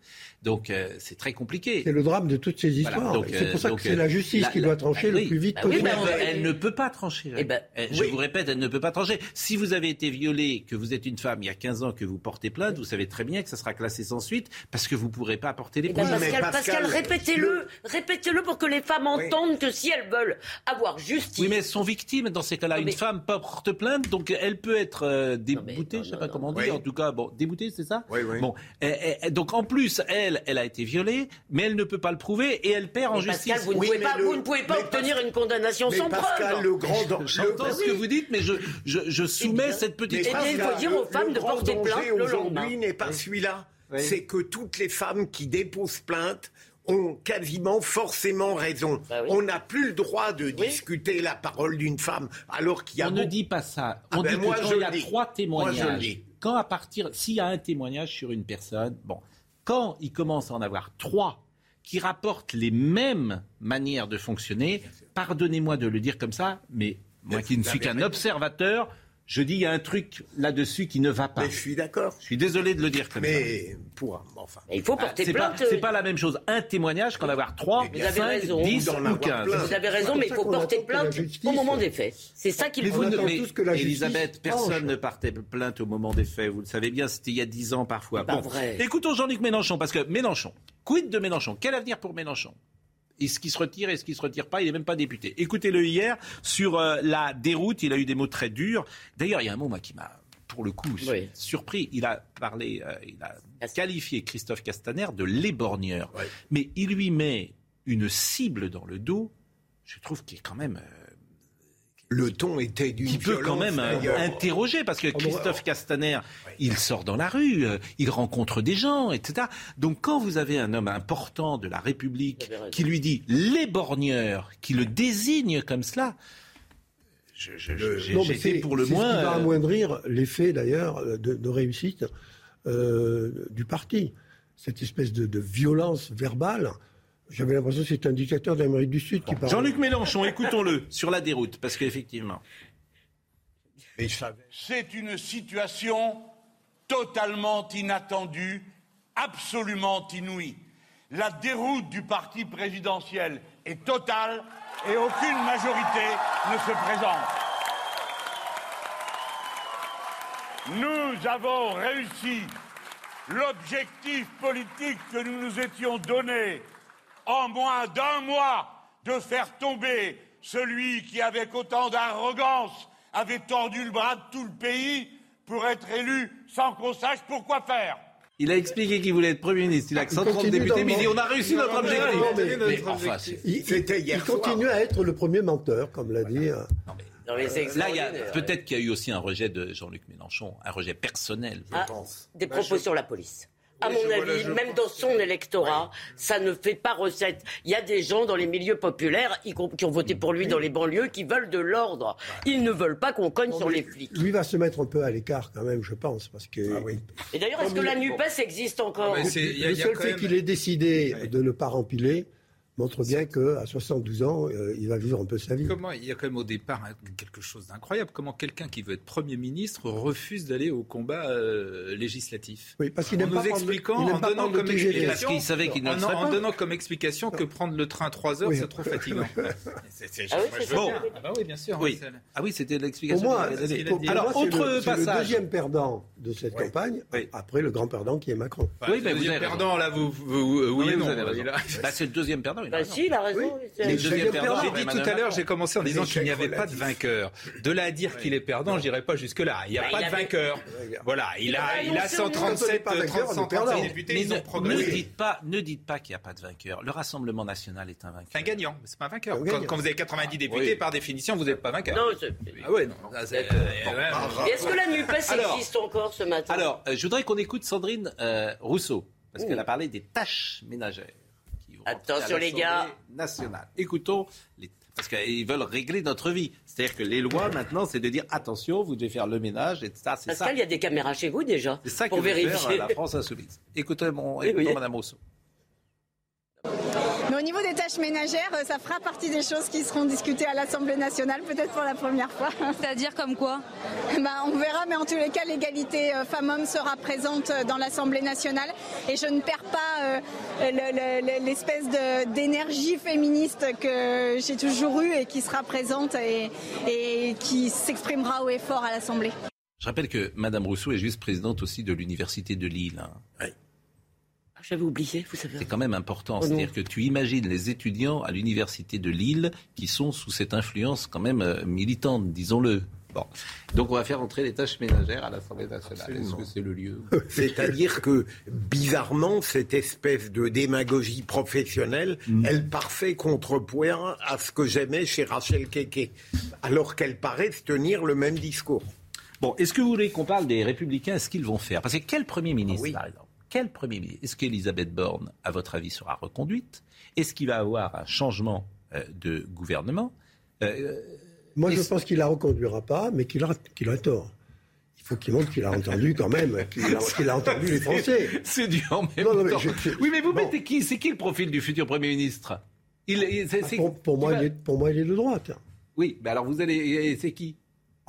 Donc euh, c'est très compliqué. C'est le drame de toutes ces histoires. c'est pour ça que c'est la justice qui doit trancher le plus vite bah possible. elle, ne peut pas trancher. Eh ben, je vous répète, elle ne peut pas trancher. Si vous avez été violé, que vous êtes une femme il y a 15 ans, que vous portez plainte, vous savez très bien que ça sera classé sans suite parce que vous ne pourrez pas apporter les eh ben, preuves. Pascal, répétez-le. Répétez-le pour que les femmes entendent que si elles veulent avoir justice. Oui, mais elles sont victimes dans ces cas-là. Une femme porte plainte, donc elle peut être euh, déboutée, je ne sais pas comment dire. En tout cas, bon, déboutée, c'est ça Oui, oui. Bon, donc en plus, elle, elle a été violée mais elle ne peut pas le prouver et elle perd en justice. Pascal, vous, ne pouvez pas, vous ne pouvez pas obtenir une condamnation sans Pascal, preuve. Le grand J'entends ce que vous dites, mais je, je, je soumets eh cette petite phrase. Eh il faut dire aux femmes de porter plainte le lendemain. Aujourd'hui n'est pas celui-là. C'est que toutes les femmes qui déposent plainte ont quasiment forcément raison. Bah on n'a plus le droit de discuter la parole d'une femme alors qu'il y a. On ne dit pas ça. Ah on dit ben que quand il y a trois témoignages, quand à partir, s'il y a un témoignage sur une personne, bon, quand il commence à en avoir trois qui rapportent les mêmes manières de fonctionner, pardonnez-moi de le dire comme ça, mais moi qui ne suis qu'un observateur, je dis il y a un truc là-dessus qui ne va pas. Mais je suis d'accord. Je suis désolé de le dire comme ça. Mais pour enfin. il faut porter plainte. c'est pas la même chose. Un témoignage qu'en avoir trois, cinq, dix ou quinze. Vous avez raison, mais il faut porter plainte au moment des faits. C'est ça qu'il faut. Mais, mais Elisabeth, personne ne partait plainte au moment des faits. Vous le savez bien, c'était il y a dix ans parfois. Bon, vrai. Écoutons Jean-Luc Mélenchon, parce que Mélenchon, quid de Mélenchon? Quel avenir pour Mélenchon? Est-ce qu'il se retire, est-ce qu'il se retire pas Il n'est même pas député. Écoutez-le hier sur euh, la déroute. Il a eu des mots très durs. D'ailleurs, il y a un mot moi qui m'a pour le coup surpris. Il a parlé, euh, il a qualifié Christophe Castaner de l'éborgneur. Mais il lui met une cible dans le dos, je trouve qu'il est quand même... Euh, le ton était d'une Qui peut quand même euh, interroger, parce que oh, Christophe Castaner, il sort dans la rue, euh, il rencontre des gens, etc. Donc quand vous avez un homme important de la République qui lui dit l'éborgneur, qui le désigne comme cela, j'ai pour le moins... Ce qui va amoindrir l'effet d'ailleurs de, réussite du parti. Cette espèce de violence verbale j'avais l'impression que c'est un dictateur d'Amérique du Sud qui parle. Jean-Luc Mélenchon, écoutons-le sur la déroute, parce qu'effectivement. C'est une situation totalement inattendue, absolument inouïe. La déroute du parti présidentiel est totale et aucune majorité ne se présente. Nous avons réussi l'objectif politique que nous nous étions donné en moins d'un mois de faire tomber celui qui, avec autant d'arrogance, avait tordu le bras de tout le pays pour être élu sans qu'on sache pourquoi faire. Il a expliqué qu'il voulait être Premier ministre. Il a que 130 députés, mais il dit on a réussi notre objectif. il, continue à être le premier menteur, comme l'a dit. Euh, là, peut-être qu'il y a eu aussi un rejet de Jean-Luc Mélenchon, un rejet personnel, je ah, pense. Des propos sur la police à mon avis, même dans son électorat, ça ne fait pas recette. Il y a des gens dans les milieux populaires qui ont voté pour lui dans les banlieues qui veulent de l'ordre. Ils ne veulent pas qu'on cogne sur les flics. Lui va se mettre un peu à l'écart quand même, je pense, parce que. Ah Et d'ailleurs, est-ce que la Nupes existe encore? Le seul fait qu'il ait décidé de ne pas rempiler montre bien qu'à 72 ans, euh, il va vivre un peu sa vie. Comment, il y a quand même au départ hein, quelque chose d'incroyable. Comment quelqu'un qui veut être Premier ministre refuse d'aller au combat euh, législatif? Oui, parce qu'il n'aime pas nous expliquant, en donnant comme explication, qu'il savait qu'il en, en donnant comme explication que prendre le train 3 heures, c'est trop fatigant. c'est, ah oui, bon. ah bah oui, bien sûr. Oui. Ah oui, c'était l'explication. Pour moi, Alors, autre passage. le deuxième perdant de cette campagne, après le grand perdant qui est Macron. oui, mais le deuxième perdant, là, vous, oui non. Bah, c'est le deuxième perdant. Bah si, il a raison. J'ai dit tout à l'heure, j'ai commencé en disant qu'il n'y avait pas de vainqueur. De là à dire qu'il est perdant, je n'irai pas jusque-là. Il n'y a bah, pas de vainqueur. Voilà, il a, il a 137, 137 députés. Mais ne dites pas, ne dites pas qu'il n'y a pas de vainqueur. Le Rassemblement national est un vainqueur. C'est un gagnant, mais c'est pas un vainqueur. Quand, vous avez 90 députés, par définition, vous n'êtes pas vainqueur. Non, ah ouais, non. Est-ce que la NUPES existe encore ce matin? Alors, je voudrais qu'on écoute Sandrine euh, Rousseau, parce qu'elle a parlé des tâches ménagères. Attention les gars. Nationale. Écoutons, les... parce qu'ils veulent régler notre vie. C'est-à-dire que les lois maintenant, c'est de dire attention, vous devez faire le ménage et ça, c'est ça. Pascal, il y a des caméras chez vous déjà. C'est ça pour vérifier. Faire la France insoumise. Écoutez, mon, écoutons Madame Rousseau. Mais au niveau des tâches ménagères, euh, ça fera partie des choses qui seront discutées à l'Assemblée nationale, peut-être pour la première fois. C'est-à-dire comme quoi ben, On verra, mais en tous les cas, l'égalité euh, femmes-hommes sera présente euh, dans l'Assemblée nationale. Et je ne perds pas l'espèce d'énergie féministe que j'ai toujours eue et qui sera présente et, et qui s'exprimera haut et fort à l'Assemblée. Je rappelle que Madame Rousseau est juste présidente aussi de l'Université de Lille. Hein. Oui. Ah, j'avais oublié, vous savez. C'est quand même important. Oh C'est-à-dire que tu imagines les étudiants à l'université de Lille qui sont sous cette influence quand même euh, militante, disons-le. Bon. Donc on va faire entrer les tâches ménagères à l'Assemblée nationale. Est-ce que c'est le lieu C'est-à-dire que bizarrement, cette espèce de démagogie professionnelle, mm. elle parfait contrepoint à ce que j'aimais chez Rachel Keke, alors qu'elle paraît tenir le même discours. Bon, est-ce que vous voulez qu'on parle des Républicains Ce qu'ils vont faire? Parce que quel Premier ministre, par exemple? Quel Premier ministre Est-ce qu'Elisabeth Borne, à votre avis, sera reconduite? Est-ce qu'il va avoir un changement euh, de gouvernement? Euh, Moi, je pense qu'il ne la reconduira pas, mais qu'il a, qu'il a tort. Il faut qu'il montre qu'il a entendu quand même, qu'il a, entendu les Français. C'est du en même temps. oui, mais vous mettez qui C'est qui le profil du futur Premier ministre? Il, pour, moi, il est, pour moi, il est de droite. Oui, mais alors vous allez. C'est qui?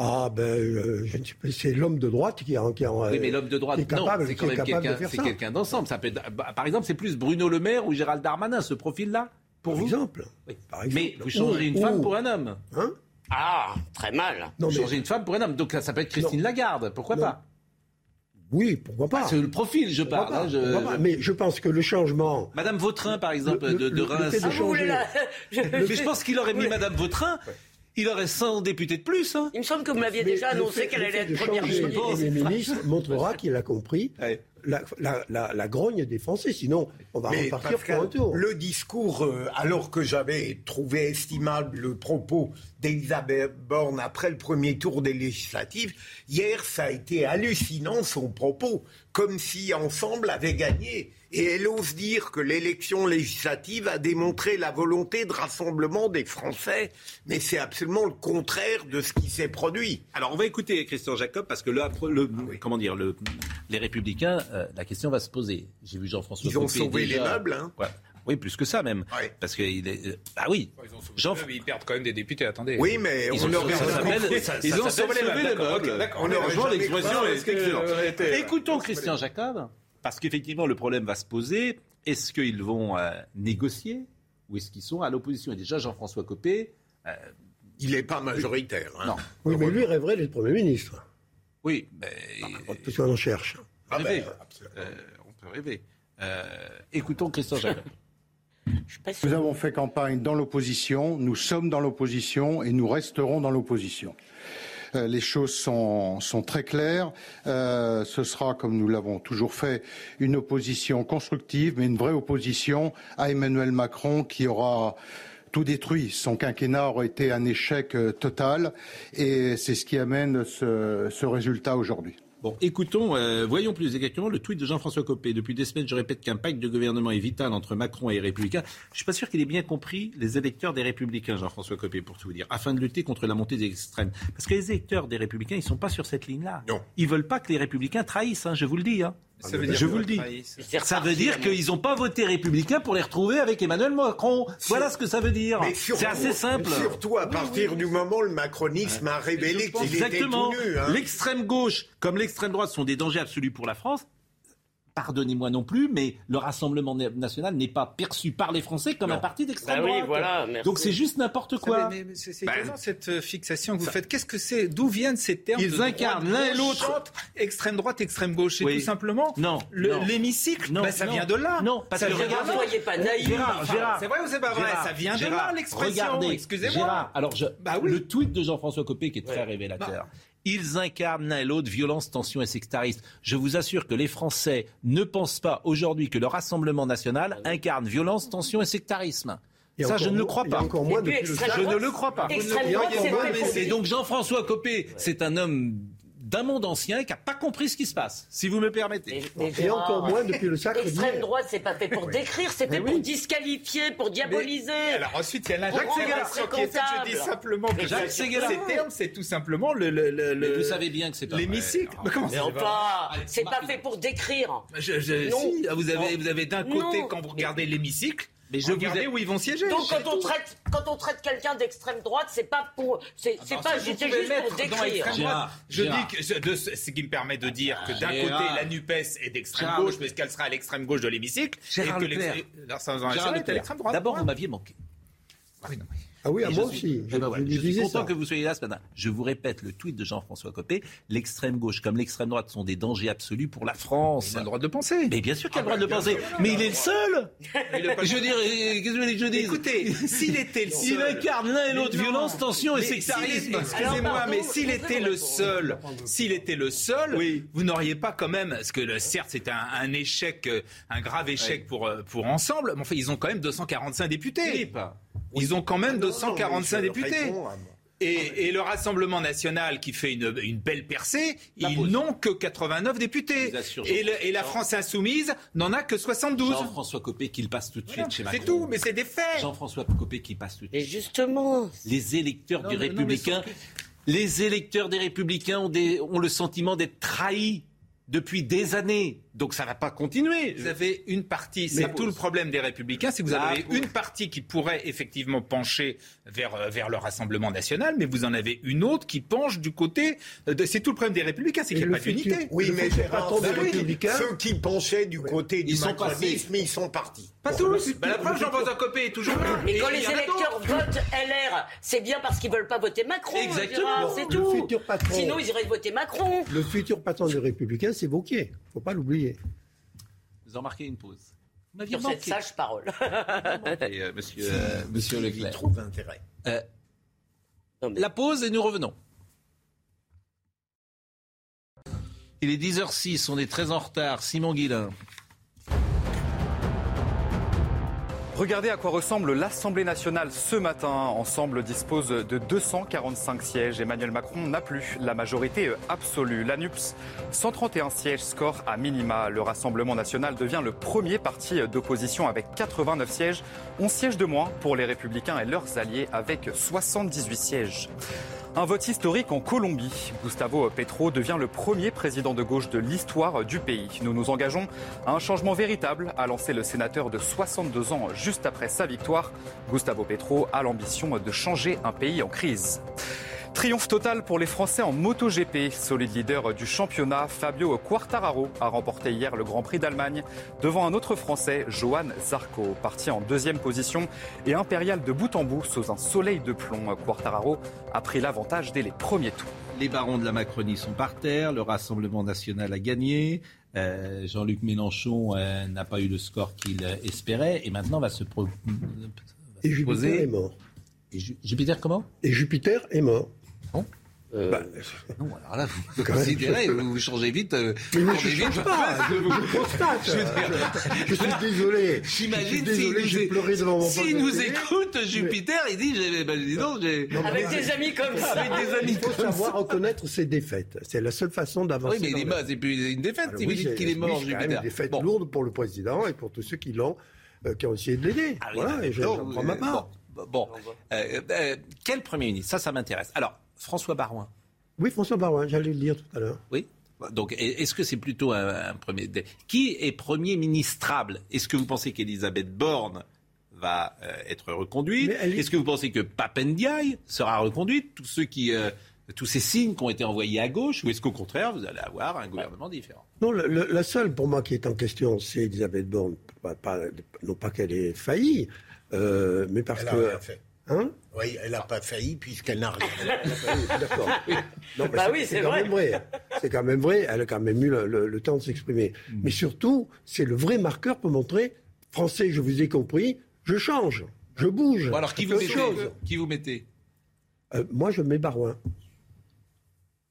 Ah ben, euh, je ne sais pas, c'est l'homme de droite qui, qui, oui, mais l'homme de droite, est capable, c'est quand même quelqu'un, c'est quelqu'un d'ensemble. Ça peut bah, par exemple, c'est plus Bruno Le Maire ou Gérald Darmanin, ce profil-là, pour par vous? exemple. Par exemple. Mais vous changez une femme pour un homme. Hein? Ah, très mal. Non, vous changez une femme pour un homme. Donc ça peut être Christine Lagarde, pourquoi pas? Oui, pourquoi pas. c'est le profil, je parle. Hein, je... Mais je pense que le changement. Madame Vautrin, par exemple, de, de Reims. Ah, mais je pense qu'il aurait mis Madame Vautrin il aurait 100 députés de plus. Hein. Il me semble que vous m'aviez déjà annoncé qu'elle allait être première ministre. Le Premier ministre montrera qu'il a compris la, la, grogne des Français. Sinon, on va repartir pour un tour. Le discours, euh, alors que j'avais trouvé estimable le propos d'Elisabeth Borne après le premier tour des législatives, hier, ça a été hallucinant son propos, comme si Ensemble avait gagné. Et elle ose dire que l'élection législative a démontré la volonté de rassemblement des Français, mais c'est absolument le contraire de ce qui s'est produit. Alors on va écouter Christian Jacob parce que le, le comment dire, le, les Républicains, euh, la question va se poser. J'ai vu Jean-François. Ils ont sauvé les meubles. Hein. Oui, plus que ça même. Parce qu'il est. Euh, ah oui. Jean... Ils perdent quand même des députés, attendez. Oui, mais ils on ont, ça, ils ont sauvé les meubles. On a rejoint l'expression. Écoutons Christian Jacob. Parce qu'effectivement, le problème va se poser. Est-ce qu'ils vont euh, négocier ou est-ce qu'ils sont à l'opposition? Et déjà, Jean-François Copé. Euh, il n'est pas majoritaire. Hein. Non. Oui, mais lui rêverait d'être Premier ministre. Oui, mais. Parce qu'on en cherche. Ah ben, euh, on peut rêver. écoutons Christophe Jacques. Nous avons fait campagne dans l'opposition, nous sommes dans l'opposition et nous resterons dans l'opposition. Euh, les choses sont, très claires. Euh, ce sera, comme nous l'avons toujours fait, une opposition constructive, mais une vraie opposition à Emmanuel Macron qui aura tout détruit. Son quinquennat aura été un échec euh, total et c'est ce qui amène ce résultat aujourd'hui. Bon, écoutons, euh, voyons plus exactement le tweet de Jean-François Copé. Depuis des semaines, je répète qu'un pacte de gouvernement est vital entre Macron et les Républicains. Je ne suis pas sûr qu'il ait bien compris les électeurs des Républicains, Jean-François Copé, pour tout vous dire, afin de lutter contre la montée des extrêmes. Parce que les électeurs des Républicains, ils ne sont pas sur cette ligne-là. Non. Ils veulent pas que les Républicains trahissent, hein, je vous le dis. Hein. Ça veut dire je vous le dis. Ça veut dire qu'ils n'ont pas voté républicain pour les retrouver avec Emmanuel Macron. Voilà ce que ça veut dire. C'est assez simple. Surtout à partir du moment où le macronisme a révélé qu'il était tout nu. Hein. L'extrême gauche comme l'extrême droite sont des dangers absolus pour la France pardonnez-moi non plus, mais le Rassemblement national n'est pas perçu par les Français comme un parti d'extrême bah droite. Donc c'est juste n'importe quoi. c'est bah, cette euh, fixation que vous faites. Qu'est-ce que c'est D'où viennent ces termes Ils incarnent l'un et l'autre. Extrême droite, extrême gauche? C'est tout simplement non, l'hémicycle. Bah, ça vient de là. Non, parce que regardez, soyez pas naïf. C'est vrai ou c'est pas vrai? Ça vient de là l'expression. Excusez-moi. Alors le tweet de Jean-François Copé qui est très révélateur. Ils incarnent l'un et l'autre violence, tension et sectarisme. Je vous assure que les Français ne pensent pas aujourd'hui que le Rassemblement national incarne violence, tension et sectarisme. Ça, je ne le crois pas. Encore moins je ne le crois pas. Et donc Jean-François Copé, c'est un homme d'un monde ancien qui n'a pas compris ce qui se passe, si vous me permettez. Et, encore moins depuis le sacre L'extrême droite, c'est pas fait pour décrire, c'était pour disqualifier, pour diaboliser. alors ensuite, il y a l'injection qui est faite. Je dis simplement que Jacques ces termes, c'est tout simplement le. le, le, vous savez bien que c'est pas L'hémicycle. Mais comment pas C'est pas fait pour décrire. Je, je, si, vous avez, vous avez d'un côté, quand vous regardez l'hémicycle, mais je Regardez où ils vont siéger. Donc quand on traite, quand on traite quelqu'un d'extrême droite, c'est pas pour, c'est ah pas juste pour décrire. je dis que ce qui me permet de dire que d'un côté la Nupes est d'extrême gauche, mais qu'elle sera à l'extrême gauche de l'hémicycle, et que l'extrême droite. D'abord, vous m'aviez manqué. Oui, non, ah oui, à moi aussi. Je, suis content que vous soyez là ce matin. Je vous répète le tweet de Jean-François Copé. L'extrême gauche comme l'extrême droite sont des dangers absolus pour la France. Il a le droit de penser. Mais bien sûr qu'il a le droit de penser. Mais il est le seul. je veux dire, qu'est-ce que je dis Écoutez, s'il était le seul. Il incarne l'un et l'autre violence, tension et sectarisme. Excusez-moi, mais s'il était le seul, s'il était le seul, vous n'auriez pas quand même, parce que certes c'est un, échec, euh, un grave échec pour, euh, pour ensemble, mais enfin ils ont quand même 245 députés. Ils ont quand même 245 députés. Et, le Rassemblement national qui fait une, belle percée, ils n'ont que 89 députés. Et, la France insoumise n'en a que 72. Jean-François Copé qui le passe tout de suite chez Macron. C'est tout, mais c'est des faits. Jean-François Copé qui passe tout de suite. Et justement. Les électeurs du Républicain, les électeurs des Républicains ont, ont le sentiment d'être trahis depuis des années. Donc ça ne va pas continuer. Vous avez une partie, c'est tout le problème des républicains, c'est que vous avez une partie qui pourrait effectivement pencher vers, euh, vers le Rassemblement national, mais vous en avez une autre qui penche du côté... De, c'est tout le problème des républicains, c'est qu'il n'y a pas d'unité. Oui, mais Gérard, républicains, ceux qui penchaient du côté du macronisme, ils sont partis. Pas tous. Ben, la preuve, Jean-François Copé est toujours là. Mais quand les électeurs votent LR, c'est bien parce qu'ils ne veulent pas voter Macron. Exactement. C'est tout. Sinon, ils iraient voter Macron. Le futur patron des républicains, c'est Vauquier. Il ne faut pas l'oublier. Vous en marquez une pause. Sur cette sage parole. euh, monsieur, euh, monsieur Leclerc. trouve intérêt. Euh, La pause et nous revenons. Il est 10h06, on est très en retard. Simon Guillain. Regardez à quoi ressemble l'Assemblée nationale ce matin. Ensemble dispose de 245 sièges. Emmanuel Macron n'a plus la majorité absolue. L'ANUPS, 131 sièges, score à minima. Le Rassemblement national devient le premier parti d'opposition avec 89 sièges. 11 sièges de moins pour les Républicains et leurs alliés avec 78 sièges. Un vote historique en Colombie. Gustavo Petro devient le premier président de gauche de l'histoire du pays. Nous nous engageons à un changement véritable, a lancé le sénateur de 62 ans juste après sa victoire. Gustavo Petro a l'ambition de changer un pays en crise. Triomphe total pour les Français en MotoGP. Solide leader du championnat, Fabio Quartararo a remporté hier le Grand Prix d'Allemagne devant un autre Français, Johan Zarco, parti en deuxième position et impérial de bout en bout sous un soleil de plomb. Quartararo a pris l'avantage dès les premiers tours. Les barons de la Macronie sont par terre, le Rassemblement national a gagné. Euh, Jean-Luc Mélenchon euh, n'a pas eu le score qu'il espérait et maintenant va se proposer. Et Jupiter est mort. Et Jupiter comment? Et Jupiter est mort. Non euh... bah, non, alors là, vous considérez, vous, vous changez vite. Euh, mais je ne change pas, je, je constate. Je, dire, je, suis désolé. J'imagine désolé, j'ai pleuré devant mon S'il nous écoute, Jupiter, il dit, bah, dis donc, j'ai... Avec des amis comme ça. Avec des amis il faut savoir reconnaître ses défaites. C'est la seule façon d'avancer. Oui, mais il est mort, c'est plus une défaite si vous dites qu'il est mort, Jupiter. C'est une défaite lourde pour le président et pour tous ceux qui l'ont, euh, qui ont essayé de l'aider. Ah voilà, et j'en prends ma part. Bon, euh, euh, quel Premier ministre? Ça, ça m'intéresse. Alors, François Barouin. Oui, François Barouin, j'allais le dire tout à l'heure. Oui. Donc, est-ce que c'est plutôt un, un, premier Qui est Premier ministrable? Est-ce que vous pensez qu'Elisabeth Borne va euh, être reconduite? Est... Est-ce que vous pensez que Papendiaï sera reconduite? Tous ceux qui euh, tous ces signes qui ont été envoyés à gauche, ou est-ce qu'au contraire, vous allez avoir un gouvernement différent? Non, le, le, la seule pour moi qui est en question, c'est Elisabeth Borne. Pas, pas, non pas qu'elle ait failli, euh, mais parce elle que. A rien fait. Hein oui, elle n'a pas failli puisqu'elle n'a rien D'accord. Non, bah oui, c'est quand vrai. même vrai. C'est quand même vrai. Elle a quand même eu le, le, le temps de s'exprimer. Mm. Mais surtout, c'est le vrai marqueur pour montrer Français, je vous ai compris, je change, je bouge. Bon, alors, qui vous, mettez, chose. qui vous mettez euh, Moi, je mets Barouin.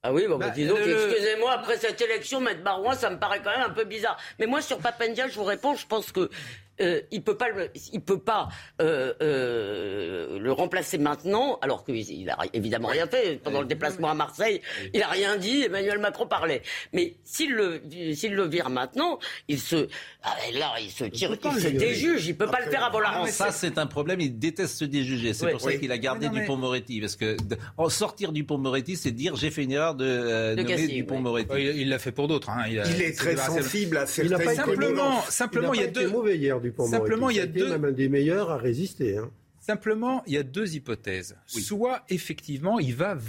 Ah oui, bon, bah, bah, dis donc, le... excusez-moi, après cette élection, mettre Barouin, ça me paraît quand même un peu bizarre. Mais moi, sur Papendia, je vous réponds, je pense que euh, il peut pas, le, il peut pas euh, euh, le remplacer maintenant, alors qu'il a évidemment rien fait pendant le déplacement à Marseille. Il a rien dit. Emmanuel Macron parlait. Mais s'il le, s'il le vire maintenant, il se, ah, là, il se tire, il, il se déjuge. Il peut pas le faire avant la rentrée. Ça, c'est un problème. Il déteste se déjuger. C'est Oui. pour ça qu'il a gardé mais- Dupont-Moretti, parce que de- en sortir Dupont-Moretti, c'est dire j'ai fait une erreur de, euh, De nommer Cassis, Dupont-Moretti. Il il l'a fait pour d'autres. Hein. a- Il est très sensible à Il n'a pas certaines Simplement, mauvais. simplement, il y a n'a pas deux. été mauvais hier du Simplement, il y a deux- même un des meilleurs à résister. Hein. Simplement, il y a deux hypothèses. Soit, effectivement, il va v-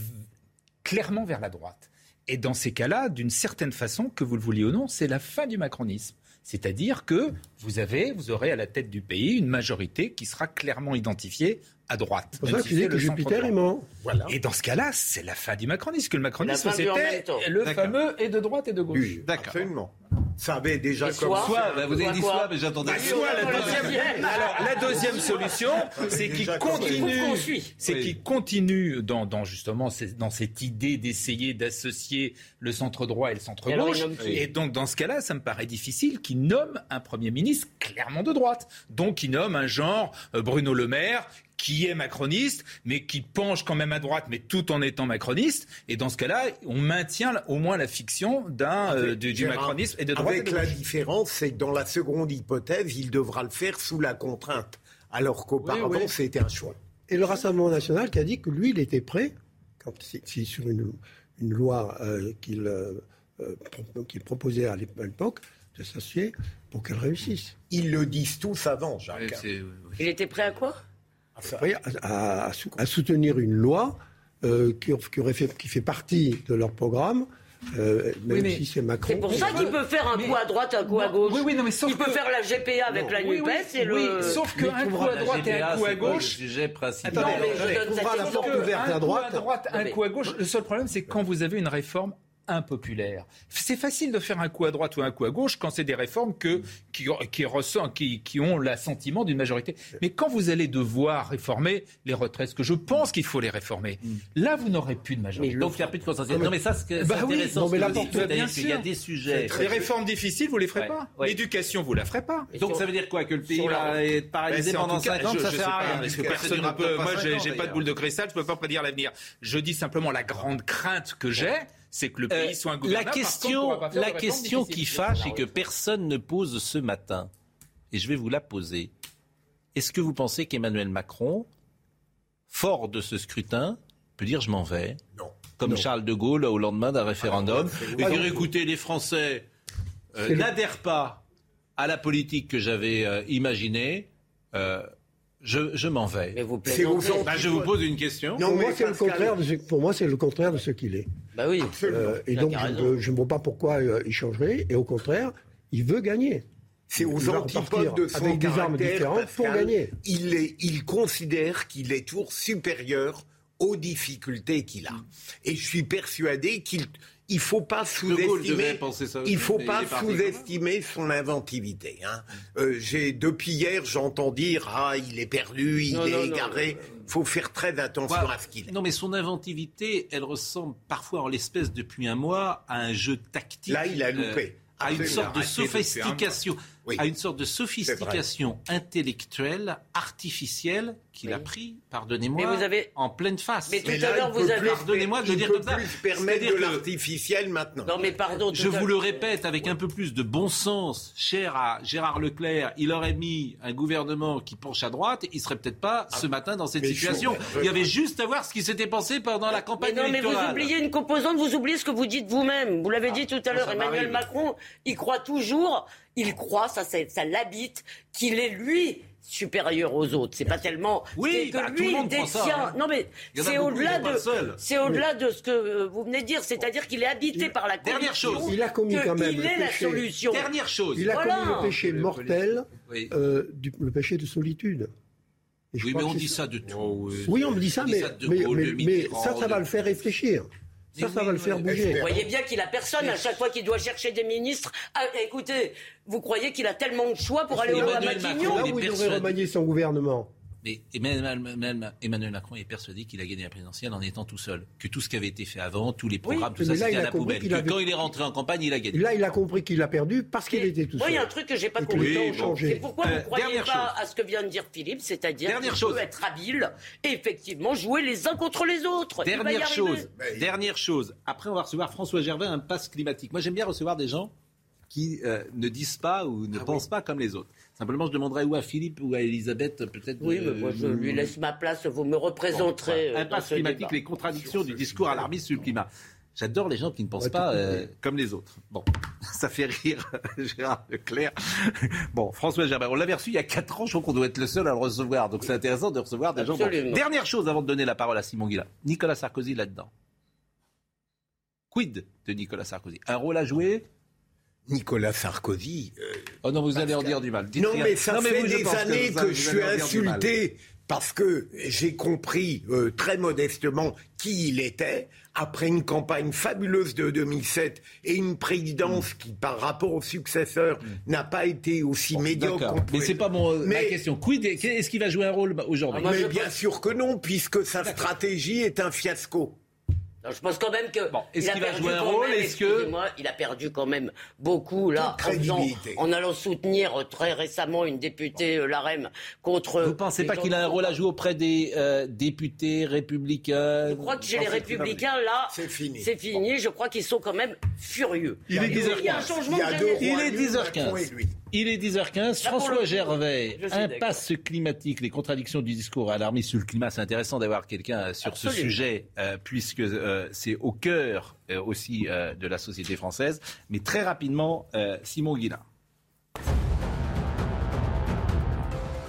clairement vers la droite. Et dans ces cas-là, d'une certaine façon, que vous le vouliez ou non, c'est la fin du macronisme. C'est-à-dire que vous avez, vous aurez à la tête du pays une majorité qui sera clairement identifiée à droite. C'est pour ça que dis que le Jupiter est mort. Voilà. Et dans ce cas-là, c'est la fin du macronisme. Que le macronisme, c'était le fameux et de droite et de gauche. Oui, D'accord. absolument. Ça avait déjà Et commencé. soit- Soit, bah, vous avez dit soit, mais j'attendais. Bah, soit la deuxième, alors la deuxième solution, c'est qu'il continue, c'est Oui. qu'il continue dans, dans justement ces- dans cette idée d'essayer d'associer le centre droit et le centre Et alors, gauche. qui Et donc dans ce cas-là, ça me paraît difficile qu'il nomme un premier ministre clairement de droite. Donc il nomme un genre euh, Bruno Le Maire qui est macroniste, mais qui penche quand même à droite, mais tout en étant macroniste. Et dans ce cas-là, on maintient au moins la fiction d'un euh, du, macronisme et de droite. Avec de la différence, c'est que dans la seconde hypothèse, il devra le faire sous la contrainte. Alors qu'auparavant, Oui, oui. c'était un choix. Et le Rassemblement national qui a dit que lui, il était prêt, quand, si, si sur une, une loi euh, qu'il euh, qu'il proposait à l'ép- à l'époque, de s'associer pour qu'elle réussisse. Ils le disent tous avant, Jacques. Oui, Il était prêt à quoi? À, à- à sou- à soutenir une loi euh, qui, qui aurait fait, qui fait partie de leur programme, euh, même Oui, mais si c'est Macron. C'est pour ça qu'il peut faire un coup à droite, un coup à Non, gauche. oui, oui, non, mais sauf il peut que- faire la GPA avec Non. la NUPES oui, et le. oui, sauf Mais qu'un coup à droite et GPA, un coup à c'est pas le gauche. sujet principal. Attendez, Non, mais je donne cette la porte ouverte un à droite. coup à droite, un mais- coup à gauche. Le seul problème, c'est quand vous avez une réforme impopulaires. C'est facile de faire un coup à droite ou un coup à gauche quand c'est des réformes que, qui, qui, qui, qui ont l'assentiment d'une majorité. Mais quand vous allez devoir réformer les retraites, que je pense qu'il faut les réformer, mm. là, vous n'aurez plus de majorité. Donc, il n'y a plus de consensus. Non, mais ça, c'est bah intéressant. Oui, non, mais il y a des sujets. Les réformes difficiles, vous les ferez pas. L'éducation, vous la ferez pas. Donc, ça veut dire quoi Que le pays va être paralysé pendant 5 ans Ça sert à rien. Parce que personne ne peut. Moi, j'ai pas de boule de cristal, je peux pas prédire l'avenir. Je dis simplement la grande crainte que j'ai c'est que le pays soit un gouvernement. La question, la question qui fâche et que personne ne pose ce matin, et je vais vous la poser. Est-ce que vous pensez qu'Emmanuel Macron, fort de ce scrutin, peut dire je m'en vais Non. Comme Charles de Gaulle au lendemain d'un référendum, et dire écoutez, les Français euh, n'adhèrent pas à la politique que j'avais euh, imaginée. Euh, je, m'en vais. Mais vous bah, je vous pose une question. Non, pour, moi, c'est le contraire de ce, pour moi, c'est le contraire de ce qu'il est. Bah oui. et donc, je ne vois pas pourquoi il changerait. Et au contraire, il veut gagner. C'est aux antipodes de son avec des armes différentes pour gagner. Il, est, il considère qu'il est toujours supérieur aux difficultés qu'il a. Et je suis persuadé qu'il il faut pas sous-estimer. Il faut pas sous-estimer son inventivité. Hein. Euh, j'ai depuis hier, j'entends dire ah il est perdu, il est égaré. Il faut faire très attention à ce qu'il est. Non, mais son inventivité, elle ressemble parfois en l'espèce depuis un mois à un jeu tactique. Là, il a loupé. Euh, à une sorte de sophistication à une sorte de sophistication intellectuelle, artificielle, qu'il a pris, pardonnez-moi, en pleine face. Mais tout à l'heure, vous avez... Pardonnez-moi de dire comme ça. permettre de l'artificiel maintenant. Non, mais pardon. Je vous le répète avec un peu plus de bon sens, cher à Gérard Leclerc, il aurait mis un gouvernement qui penche à droite, il serait peut-être pas ce matin dans cette situation. Il y avait juste à voir ce qui s'était passé pendant la campagne mais non, mais vous oubliez une composante, vous oubliez ce que vous dites vous-même. Vous l'avez dit tout à l'heure, Emmanuel Macron, il croit toujours il croit, ça, ça l'habite, qu'il est lui supérieur aux autres. C'est pas tellement oui, que bah, lui il détient. Hein. Non mais c'est au-delà de c'est au-delà de ce que euh, vous venez de dire, c'est-à-dire qu'il est habité par la Dernière chose, il a commis quand même il est la solution. Dernière chose, il a commis le péché mortel, euh, le péché de solitude. oui, mais on dit ça de tout. Oh, oui, on me dit ça, mais, mais ça, ça va le faire réfléchir. Ça, ça va le faire bouger. Vous voyez bien qu'il a personne à chaque fois qu'il doit chercher des ministres. Ah, écoutez, vous croyez qu'il a tellement de choix pour aller au Matignon Là où il devrait remanier son gouvernement. Mais Emmanuel Macron est persuadé qu'il a gagné la présidentielle en étant tout seul. Que tout ce qui avait été fait avant, tous les programmes, tout ça, c'était à la poubelle. Que quand il est rentré en campagne, il a gagné. Là, il a compris qu'il a perdu parce qu'il était tout seul. Moi, il y a un truc que j'ai pas compris. C'est pourquoi vous ne euh, croyez pas à ce que vient de dire Philippe, c'est-à-dire qu'il peut être habile et effectivement jouer les uns contre les autres. Dernière chose, dernière chose. Après, on va recevoir François Gervais un passe climatique. Moi, j'aime bien recevoir des gens qui euh, ne disent pas ou ne ah pensent pas comme les autres. Simplement, je demanderais ou à Philippe ou à Elisabeth, peut-être. Oui, mais moi, je lui laisse ma place. Vous me représenterez. Un impasse climatique, les contradictions du discours alarmiste sur le climat. J'adore les gens qui ne pensent pas euh, comme les autres. Bon, ça fait rire Gérard Leclerc. Bon, François Gerbert, on l'avait reçu il y a 4 ans, je crois qu'on doit être le seul à le recevoir. Donc c'est intéressant de recevoir des gens. Dernière chose avant de donner la parole à Simon Guillain. Nicolas Sarkozy là-dedans. Quid de Nicolas Sarkozy? Un rôle à jouer? Nicolas Sarkozy. Euh, oh non, vous allez en dire du mal. non, mais ça fait des années que, je suis insulté parce que j'ai compris euh, très modestement qui il était après une campagne fabuleuse de 2007 et une présidence qui, par rapport au successeur, mm. n'a pas été aussi médiocre. Mais c'est pas mon, euh, ma question. Quid est-ce qu'il va jouer un rôle aujourd'hui? Mais bien sûr que non, puisque sa stratégie est un fiasco je pense quand même que est-ce qu'il va jouer un rôle Est-ce que moi, il a perdu quand même beaucoup là en, en, allant soutenir très récemment une députée euh, l'AREM contre. Vous pensez pas qu'il a un rôle à jouer auprès des euh, députés républicains? Je crois que chez les républicains là, c'est fini. C'est fini. Je crois qu'ils sont quand même furieux. Il est 10h15. Il y a un changement Il est 10h15. Il est 10h15. François Gervais, impasse climatique, les contradictions du discours alarmiste sur le climat. C'est intéressant d'avoir quelqu'un sur ce sujet, euh, puisque euh, c'est au cœur euh, aussi de la société française. Mais très rapidement, Simon Guillain.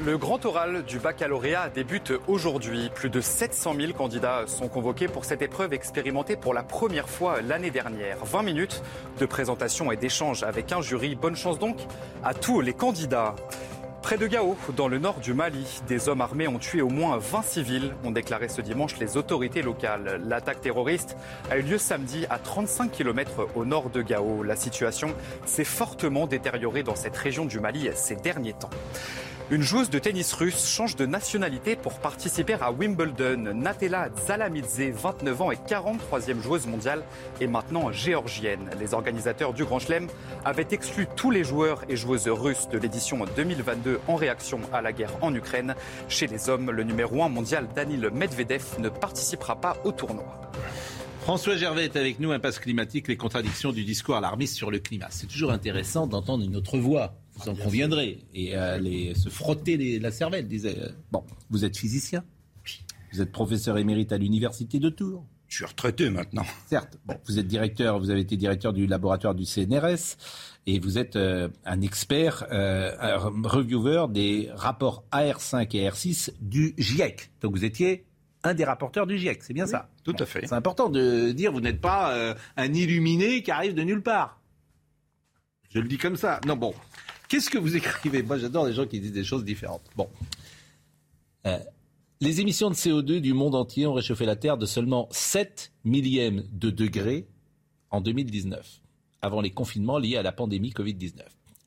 Le grand oral du baccalauréat débute aujourd'hui. Plus de 700 000 candidats sont convoqués pour cette épreuve expérimentée pour la première fois l'année dernière. 20 minutes de présentation et d'échange avec un jury. Bonne chance donc à tous les candidats. Près de Gao, dans le nord du Mali, des hommes armés ont tué au moins 20 civils, ont déclaré ce dimanche les autorités locales. L'attaque terroriste a eu lieu samedi à 35 km au nord de Gao. La situation s'est fortement détériorée dans cette région du Mali ces derniers temps. Une joueuse de tennis russe change de nationalité pour participer à Wimbledon. Natella Zalamidze, 29 ans et 43e joueuse mondiale, est maintenant géorgienne. Les organisateurs du Grand Chelem avaient exclu tous les joueurs et joueuses russes de l'édition 2022 en réaction à la guerre en Ukraine. Chez les hommes, le numéro 1 mondial Danil Medvedev ne participera pas au tournoi. François Gervais est avec nous, impasse climatique, les contradictions du discours alarmiste sur le climat. C'est toujours intéressant d'entendre une autre voix vous en conviendrez. Et euh, se frotter la cervelle. Disait, euh, bon, vous êtes physicien Vous êtes professeur émérite à l'université de Tours je suis retraité maintenant. Certes. Bon, vous êtes directeur, vous avez été directeur du laboratoire du CNRS et vous êtes euh, un expert, un reviewer des rapports AR5 et AR6 du GIEC. Donc vous étiez un des rapporteurs du GIEC, c'est bien ça Tout à fait. C'est important de dire vous n'êtes pas un illuminé qui arrive de nulle part. Je le dis comme ça. Non, bon. Qu'est-ce que vous écrivez? Moi, j'adore les gens qui disent des choses différentes. Bon. Euh, les émissions de CO2 du monde entier ont réchauffé la Terre de seulement 7 millièmes de degrés en 2019, avant les confinements liés à la pandémie Covid-19.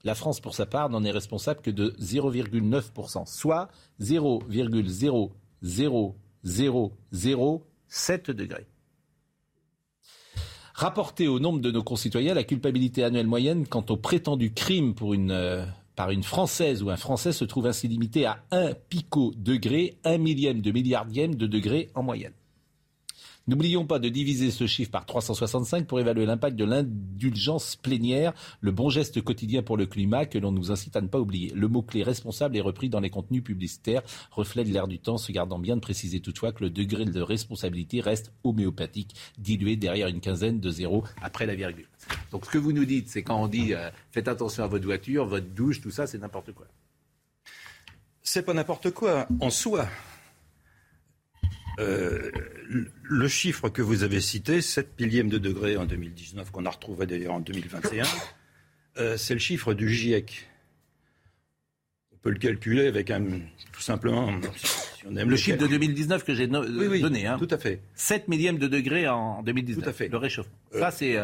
La France, pour sa part, n'en est responsable que de 0,9%, soit 0,0007 degrés. Rapporter au nombre de nos concitoyens la culpabilité annuelle moyenne quant au prétendu crime euh, par une Française ou un Français se trouve ainsi limité à un picot degré, un millième de milliardième de degré en moyenne. N'oublions pas de diviser ce chiffre par 365 pour évaluer l'impact de l'indulgence plénière, le bon geste quotidien pour le climat que l'on nous incite à ne pas oublier. Le mot-clé responsable est repris dans les contenus publicitaires, reflet de l'air du temps, se gardant bien de préciser toutefois que le degré de responsabilité reste homéopathique, dilué derrière une quinzaine de zéros après la virgule. Donc ce que vous nous dites, c'est quand on dit euh, faites attention à votre voiture, votre douche, tout ça, c'est n'importe quoi. C'est pas n'importe quoi en soi. Euh, le chiffre que vous avez cité, 7 millièmes de degré en 2019, qu'on a retrouvé d'ailleurs en 2021, euh, c'est le chiffre du GIEC. On peut le calculer avec un. Tout simplement. Si on aime le, chiffre de 2019 que j'ai donné. Hein. Tout à fait. 7 millièmes de degré en 2019. Tout à fait. Le réchauffement. Euh, ça, c'est.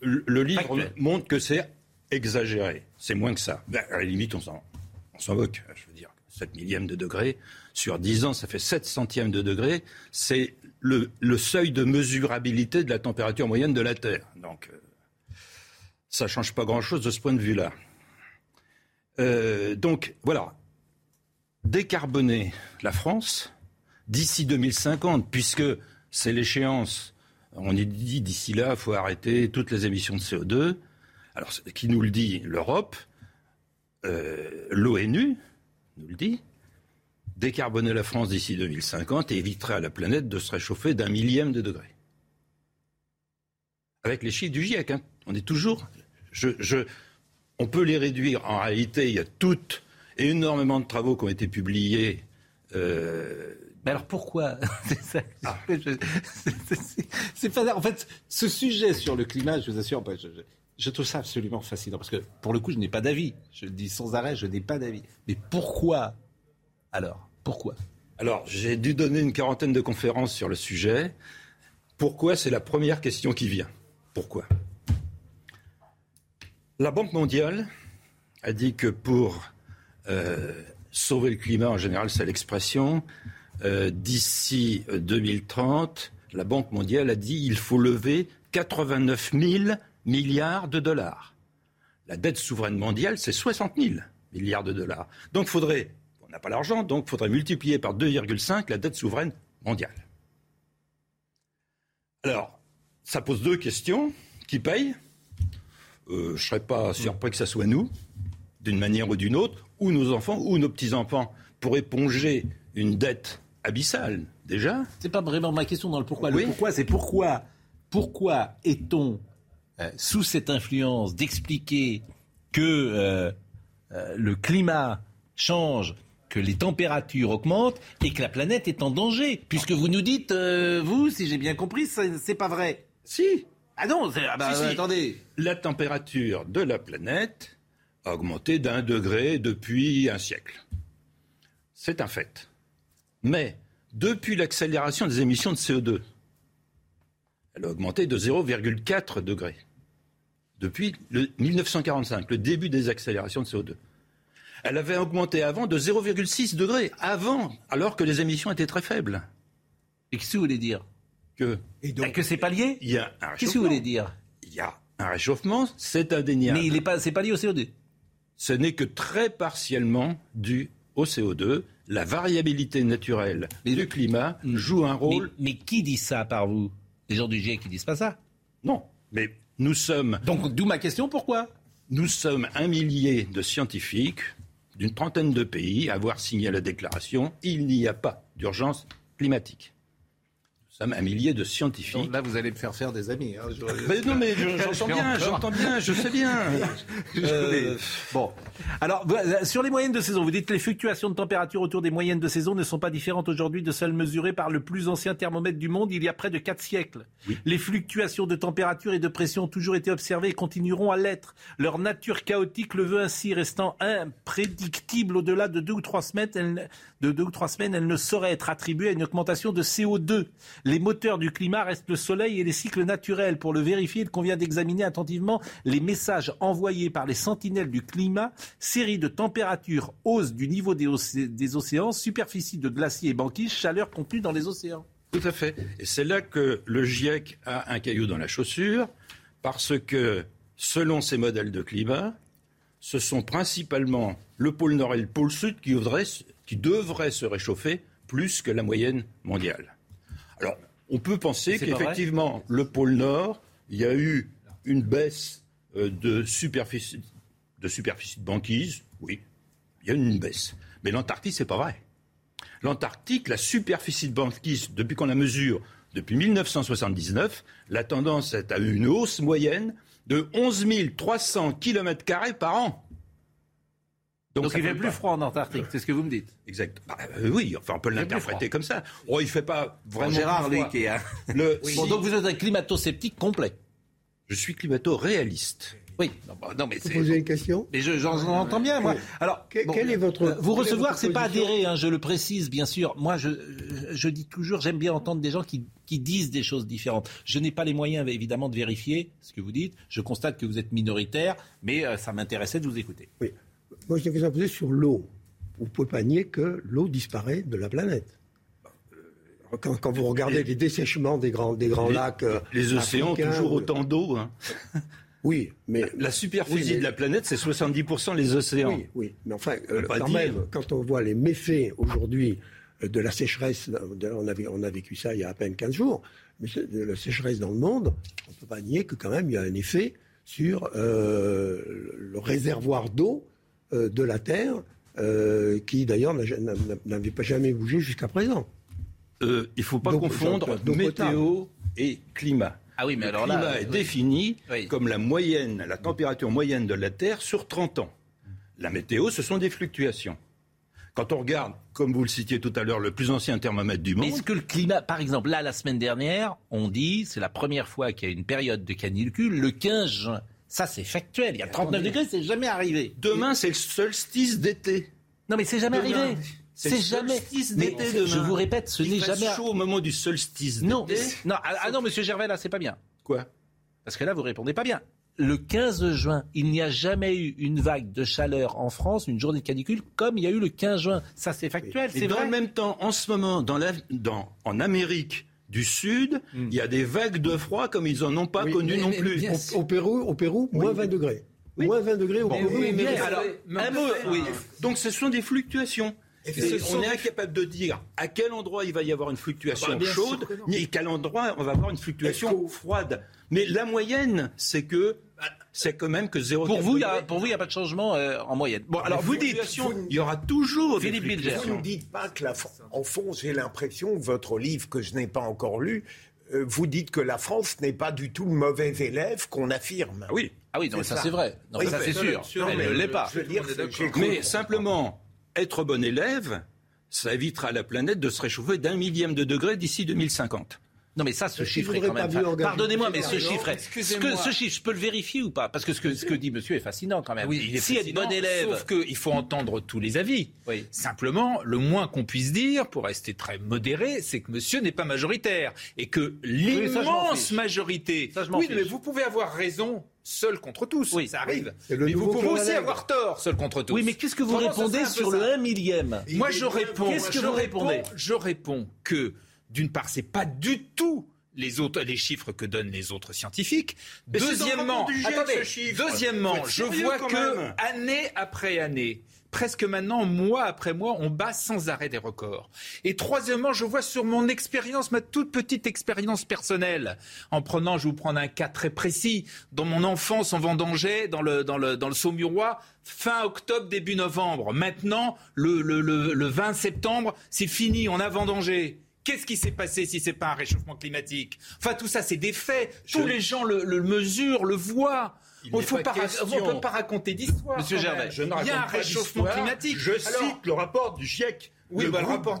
le, livre montre que c'est exagéré. C'est moins que ça. Ben, à la limite, on s'en moque. Je veux dire, 7 millièmes de degré sur 10 ans, ça fait 7 centièmes de degré. C'est le, seuil de mesurabilité de la température moyenne de la Terre. Donc, euh, ça ne change pas grand-chose de ce point de vue-là. Euh, donc, voilà. Décarboner la France d'ici 2050, puisque c'est l'échéance. On est dit d'ici là, il faut arrêter toutes les émissions de CO2. Alors, qui nous le dit L'Europe, euh, l'ONU nous le dit décarboner la France d'ici 2050 et éviterait à la planète de se réchauffer d'un millième de degré. Avec les chiffres du GIEC, hein. on est toujours. Je, on peut les réduire. En réalité, il y a toutes et énormément de travaux qui ont été publiés. Euh, mais alors pourquoi C'est ah. pas. En fait, ce sujet sur le climat, je vous assure, je, je, trouve ça absolument fascinant parce que pour le coup, je n'ai pas d'avis. Je le dis sans arrêt, je n'ai pas d'avis. Mais pourquoi alors, pourquoi? Alors, j'ai dû donner une quarantaine de conférences sur le sujet. Pourquoi? C'est la première question qui vient. Pourquoi? La Banque mondiale a dit que pour euh, sauver le climat, en général, c'est l'expression, euh, d'ici 2030, la Banque mondiale a dit qu'il faut lever 89 000 milliards de dollars. La dette souveraine mondiale, c'est 60 000 milliards de dollars. Donc il faudrait n'a pas l'argent, donc il faudrait multiplier par 2,5 la dette souveraine mondiale. Alors, ça pose deux questions. Qui paye? Euh, Je ne serais pas surpris que ça soit nous, d'une manière ou d'une autre, ou nos enfants, ou nos petits-enfants, pour éponger une dette abyssale, déjà. C'est pas vraiment ma question dans le pourquoi. Le pourquoi, c'est pourquoi, pourquoi est-on euh, sous cette influence d'expliquer que euh, le climat change que les températures augmentent et que la planète est en danger. Puisque vous nous dites, euh, vous, si j'ai bien compris, c'est pas vrai. Si. Ah non, ah bah, attendez. La température de la planète a augmenté d'un degré depuis un siècle. C'est un fait. Mais depuis l'accélération des émissions de CO2, elle a augmenté de 0,4 degrés. Depuis le 1945, le début des accélérations de CO2. Elle avait augmenté avant de 0,6 degrés, avant, alors que les émissions étaient très faibles. Et qu'est-ce que vous voulez dire? Que. Et donc, que c'est pas lié? Il y a un Qu'est-ce que vous voulez dire? Il y a un réchauffement, c'est indéniable. Mais il n'est pas, c'est pas lié au CO2. Ce n'est que très partiellement dû au CO2. La variabilité naturelle du climat joue un rôle. Mais, mais, qui dit ça par vous? Les gens du GIEC qui disent pas ça Non, mais nous sommes. Donc d'où ma question, pourquoi? Nous sommes un millier de scientifiques d'une trentaine de pays à avoir signé la déclaration. Il n'y a pas d'urgence climatique sommes un millier de scientifiques. là, vous allez me faire faire des amis. Hein, mais non, mais j'entends bien, j'entends bien, je sais bien. Euh, bon, alors euh, sur les moyennes de saison, vous dites que les fluctuations de température autour des moyennes de saison ne sont pas différentes aujourd'hui de celles mesurées par le plus ancien thermomètre du monde il y a près de 4 siècles. Les fluctuations de température et de pression ont toujours été observées et continueront à l'être. Leur nature chaotique le veut ainsi, restant imprédictible au-delà de deux ou trois semaines. Elle, de deux ou trois semaines, elle ne saurait être attribuée à une augmentation de CO2. Les moteurs du climat restent le soleil et les cycles naturels. Pour le vérifier, il convient d'examiner attentivement les messages envoyés par les sentinelles du climat, série de températures, hausse du niveau des, océans, superficie de glaciers et banquises, chaleur contenue dans les océans. Tout à fait. Et c'est là que le GIEC a un caillou dans la chaussure, parce que selon ces modèles de climat, ce sont principalement le pôle Nord et le pôle Sud qui, qui devraient se réchauffer plus que la moyenne mondiale. Alors, on peut penser qu'effectivement, le pôle Nord, il y a eu une baisse euh, de superficie, de superficie de banquise. Oui, il y a eu une baisse. Mais l'Antarctique, c'est pas vrai. L'Antarctique, la superficie de banquise, depuis qu'on la mesure, depuis 1979, la tendance est à une hausse moyenne de 11 300 km par an. Donc, il fait plus froid en Antarctique, c'est ce que vous me dites. Exact. Bah, euh, oui, enfin on peut l'interpréter comme ça. Oh, il fait pas vraiment. Gérard Luc qui Le... Bon, donc vous êtes un climato-sceptique complet. Je suis climato-réaliste. Oui. Non, bah, non mais vous posez une question? Mais j'en je, entends bien, moi. Alors, quel est votre euh, vous recevoir, c'est pas adhérer, hein, je le précise, bien sûr. Moi, je, je dis toujours, j'aime bien entendre des gens qui, qui disent des choses différentes. Je n'ai pas les moyens, évidemment, de vérifier ce que vous dites. Je constate que vous êtes minoritaire, mais euh, ça m'intéressait de vous écouter. Oui. Moi, je vais poser sur l'eau. Vous ne pouvez pas nier que l'eau disparaît de la planète. Quand, vous regardez les dessèchements des grands, des grands lacs. Euh, les océans ont toujours autant d'eau. Hein. Oui, mais. La superficie de la planète, c'est 70% les océans. Oui, oui. Mais enfin, euh, quand même, quand on voit les méfaits aujourd'hui euh, de la sécheresse, on a, on a vécu ça il y a à peine 15 jours, mais de la sécheresse dans le monde, on ne peut pas nier que quand même il y a un effet sur le réservoir d'eau euh, de la Terre, euh, qui d'ailleurs n'avait pas jamais bougé jusqu'à présent. Euh, il ne faut pas confondre météo et climat. Ah oui, mais le alors climat là, est défini comme la moyenne, la température moyenne de la Terre sur 30 ans. La météo, ce sont des fluctuations. Quand on regarde, comme vous le citiez tout à l'heure, le plus ancien thermomètre du monde. Est-ce que le climat, par exemple, là, la semaine dernière, on dit, c'est la première fois qu'il y a une période de canicule, le 15 juin. Ça, c'est factuel. Il y a 39 degrés, c'est jamais arrivé. Demain, c'est le solstice d'été. Non, mais c'est jamais arrivé. C'est jamais. Mais je vous répète, ce n'est jamais. chaud au moment du solstice d'été. Non, non, ah, ah, non, Monsieur Gervais, là, c'est pas bien. Quoi? Parce que là, vous répondez pas bien. Le 15 juin, il n'y a jamais eu une vague de chaleur en France, une journée de canicule, comme il y a eu le 15 juin. Ça, c'est factuel, c'est vrai. En même temps, en ce moment, dans la, dans, en Amérique, du Sud, hmm. il y a des vagues de froid comme ils n'en ont pas connu non plus. Au, Pérou, au Pérou moins 20 degrés. Moins 20 degrés au Pérou. alors, un mot, oui. Donc ce sont des fluctuations. on est incapable de dire à quel endroit il va y avoir une fluctuation ah bah, chaude, ni à quel endroit on va avoir une fluctuation froide. Mais la moyenne, c'est que c'est quand même que 0. Pour vous, il n'y a, pas de changement euh, en moyenne. Bon, alors vous dites, il y aura toujours Philippe des Vous ne dites pas que la en fond, j'ai l'impression, votre livre que je n'ai pas encore lu, euh, vous dites que la France n'est pas du tout le mauvais élève qu'on affirme. Ah oui, ah oui, ça, c'est vrai. Non, ça c'est sûr. Elle ne l'est pas. mais simplement, être bon élève, ça évitera à la planète de se réchauffer d'un millième de degré d'ici 2050. Non, mais ça, ce chiffre est quand même. Pardonnez-moi, mais ce chiffre, ce chiffre, je peux le vérifier ou pas? Parce que ce que, ce que dit monsieur est fascinant quand même. Oui, il est si fascinant, bon élève. Sauf qu'il faut entendre tous les avis. Simplement, le moins qu'on puisse dire, pour rester très modéré, c'est que monsieur n'est pas majoritaire. Et que l'immense majorité. oui, mais vous pouvez avoir raison seul contre tous. Oui, ça arrive. Mais vous pouvez aussi avoir tort seul contre tous. Oui, mais qu'est-ce que vous répondez sur le 1 millième Moi, je réponds. Qu'est-ce que vous répondez? Je réponds que d'une part, c'est pas du tout les autres les chiffres que donnent les autres scientifiques. deuxièmement, deuxièmement, je vois que année après année, presque maintenant, mois après mois, on bat sans arrêt des records. Et troisièmement, je vois sur mon expérience, ma toute petite expérience personnelle, en prenant, je vais vous prendre un cas très précis, dans mon enfance en vendangeait, dans le, dans le, dans le Saumurois, fin octobre, début novembre. Maintenant, le, le, le, le 20 septembre, c'est fini, on a vendangé. Qu'est-ce qui s'est passé si ce n'est pas un réchauffement climatique? Enfin, tout ça, c'est des faits. Tous les gens le, le mesurent, le voient. Il ne peut pas raconter d'histoire. Monsieur Gervais, il y a un réchauffement climatique. Je cite le rapport du GIEC oui, bah, le rapport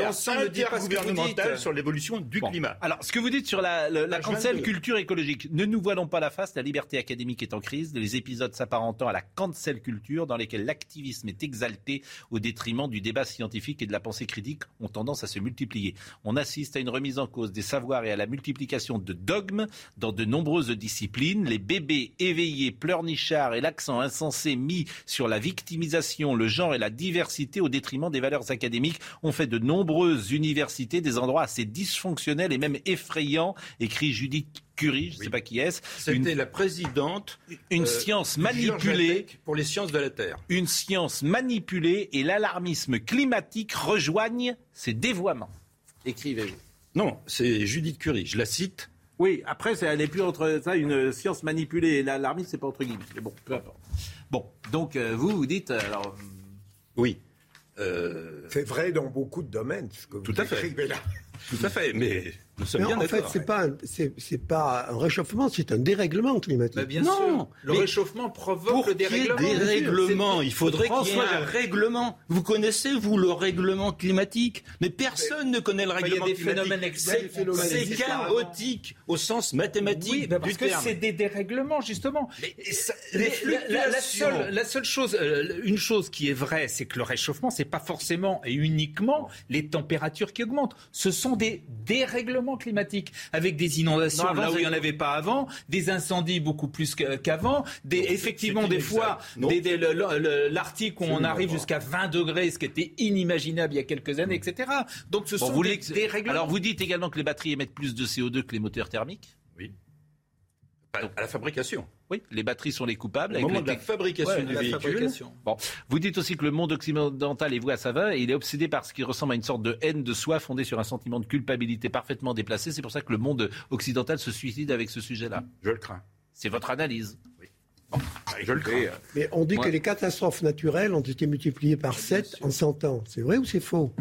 l'ensemble gouvernemental sur l'évolution du climat. Alors, ce que vous dites sur la, la, cancel culture écologique, ne nous voilons pas la face, la liberté académique est en crise, les épisodes s'apparentant à la cancel culture dans lesquels l'activisme est exalté au détriment du débat scientifique et de la pensée critique ont tendance à se multiplier. On assiste à une remise en cause des savoirs et à la multiplication de dogmes dans de nombreuses disciplines. Les bébés éveillés, pleurnichards et l'accent insensé mis sur la victimisation, le genre et la diversité au détriment des valeurs académiques académiques ont fait de nombreuses universités des endroits assez dysfonctionnels et même effrayants, écrit Judith Curie, je ne sais pas qui est-ce. C'était la présidente. Une euh, science manipulée. Pour les sciences de la Terre. Une science manipulée et l'alarmisme climatique rejoignent ces dévoiements. Écrivez-vous. Non, c'est Judith Curie, je la cite. Oui, après, elle n'est plus entre ça, une science manipulée et l'alarmisme, c'est pas entre guillemets. Mais bon, peu importe. Bon, donc euh, vous, vous dites. Alors, oui. Euh, c'est vrai dans beaucoup de domaines, ce que Tout à fait. là. Tout à fait, mais nous sommes bien En fait, c'est pas c'est pas un réchauffement, c'est un dérèglement climatique. bien non, le réchauffement provoque le dérèglement. dérèglement, il faudrait qu'il y ait un règlement. Vous connaissez vous le règlement climatique? Mais personne ne connaît le règlement climatique. Il y a des phénomènes C'est chaotique au sens mathématique oui, bah parce que c'est des dérèglements justement. la, seule, la seule chose, euh, une chose qui est vraie, c'est que le réchauffement, c'est pas forcément et uniquement les températures qui augmentent. Ce sont des dérèglements climatiques, avec des inondations là où il n'y en avait pas avant, des incendies beaucoup plus qu'avant, des, effectivement des fois l'Arctique où on arrive jusqu'à 20 degrés, ce qui était inimaginable il y a quelques années, etc. Donc ce sont des dérèglements. Alors vous dites également que les batteries émettent plus de CO2 que les moteurs thermiques Oui. À la fabrication. Oui, les batteries sont les coupables. Au moment de la fabrication du véhicule. Bon. Vous dites aussi que le monde occidental est voué à sa va et il est obsédé par ce qui ressemble à une sorte de haine de soi fondée sur un sentiment de culpabilité parfaitement déplacé. C'est pour ça que le monde occidental se suicide avec ce sujet-là. Je le crains. C'est votre analyse. Oui. je le crains. Mais on dit que les catastrophes naturelles ont été multipliées par 7 en 100 ans. C'est vrai ou c'est faux?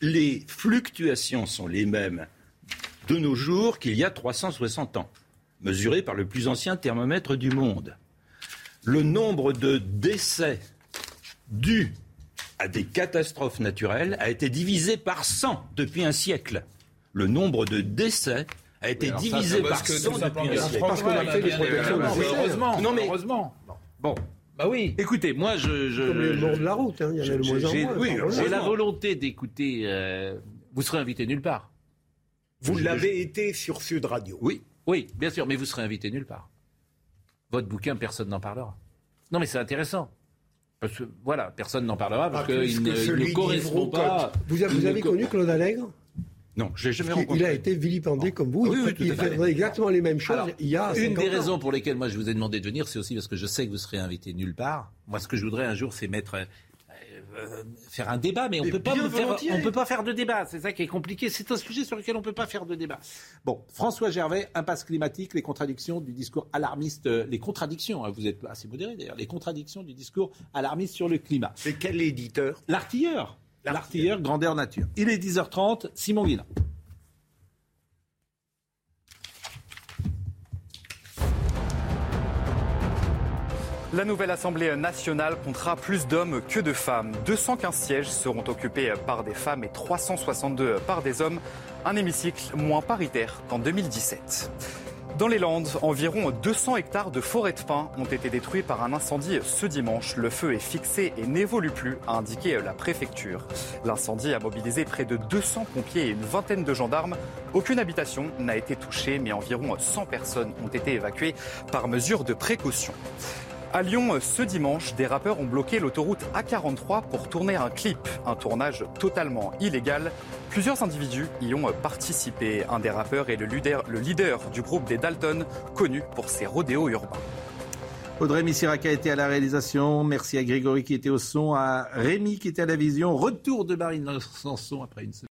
Les fluctuations sont les mêmes de nos jours qu'il y a 360 ans mesuré par le plus ancien thermomètre du monde. Le nombre de décès dus à des catastrophes naturelles a été divisé par 100 depuis un siècle. Le nombre de décès a été divisé par 100 depuis un siècle. Parce qu'on a fait des protections Heureusement. Non, mais... Heureusement. Bon. Bah oui. Écoutez, moi, je. je Comme le bord de la route, hein, il y le moins. J'ai la volonté d'écouter. Euh, vous serez invité nulle part. Vous l'avez été sur Sud Radio. Oui. Oui, bien sûr, mais vous serez invité nulle part. Votre bouquin, personne n'en parlera. Non, mais c'est intéressant. Parce que, voilà, personne n'en parlera parce qu'il ne, correspond pas. Vous, avez connu Claude Allègre? Non, je l'ai jamais rencontré. Il a été vilipendé comme vous. Oui, il fait exactement les mêmes choses. il y a une des raisons pour lesquelles moi je vous ai demandé de venir, c'est aussi parce que je sais que vous serez invité nulle part. Moi, ce que je voudrais un jour, c'est mettre euh, faire un débat, mais on ne peut pas on peut pas faire de débat. C'est ça qui est compliqué. C'est un sujet sur lequel on ne peut pas faire de débat. Bon, François Gervais, impasse climatique, les contradictions du discours alarmiste, euh, les contradictions. Hein, vous êtes assez modéré d'ailleurs. Les contradictions du discours alarmiste sur le climat. C'est quel éditeur? L'artilleur. L'artilleur grandeur nature. Il est 10h30. Simon Guillain. La nouvelle Assemblée nationale comptera plus d'hommes que de femmes. 215 sièges seront occupés par des femmes et 362 par des hommes. un hémicycle moins paritaire qu'en 2017. Dans les Landes, environ 200 hectares de forêt de pins ont été détruits par un incendie ce dimanche. Le feu est fixé et n'évolue plus, a indiqué la préfecture. L'incendie a mobilisé près de 200 pompiers et une vingtaine de gendarmes. Aucune habitation n'a été touchée, mais environ 100 personnes ont été évacuées par mesure de précaution. À Lyon, ce dimanche, des rappeurs ont bloqué l'autoroute A43 pour tourner un clip, un tournage totalement illégal. Plusieurs individus y ont participé. Un des rappeurs est le leader, le leader du groupe des Dalton, connu pour ses rodéos urbains. Audrey Missiraka était à la réalisation. Merci à Grégory qui était au son, à Rémi qui était à la vision. Retour de Marine Sanson après une semaine.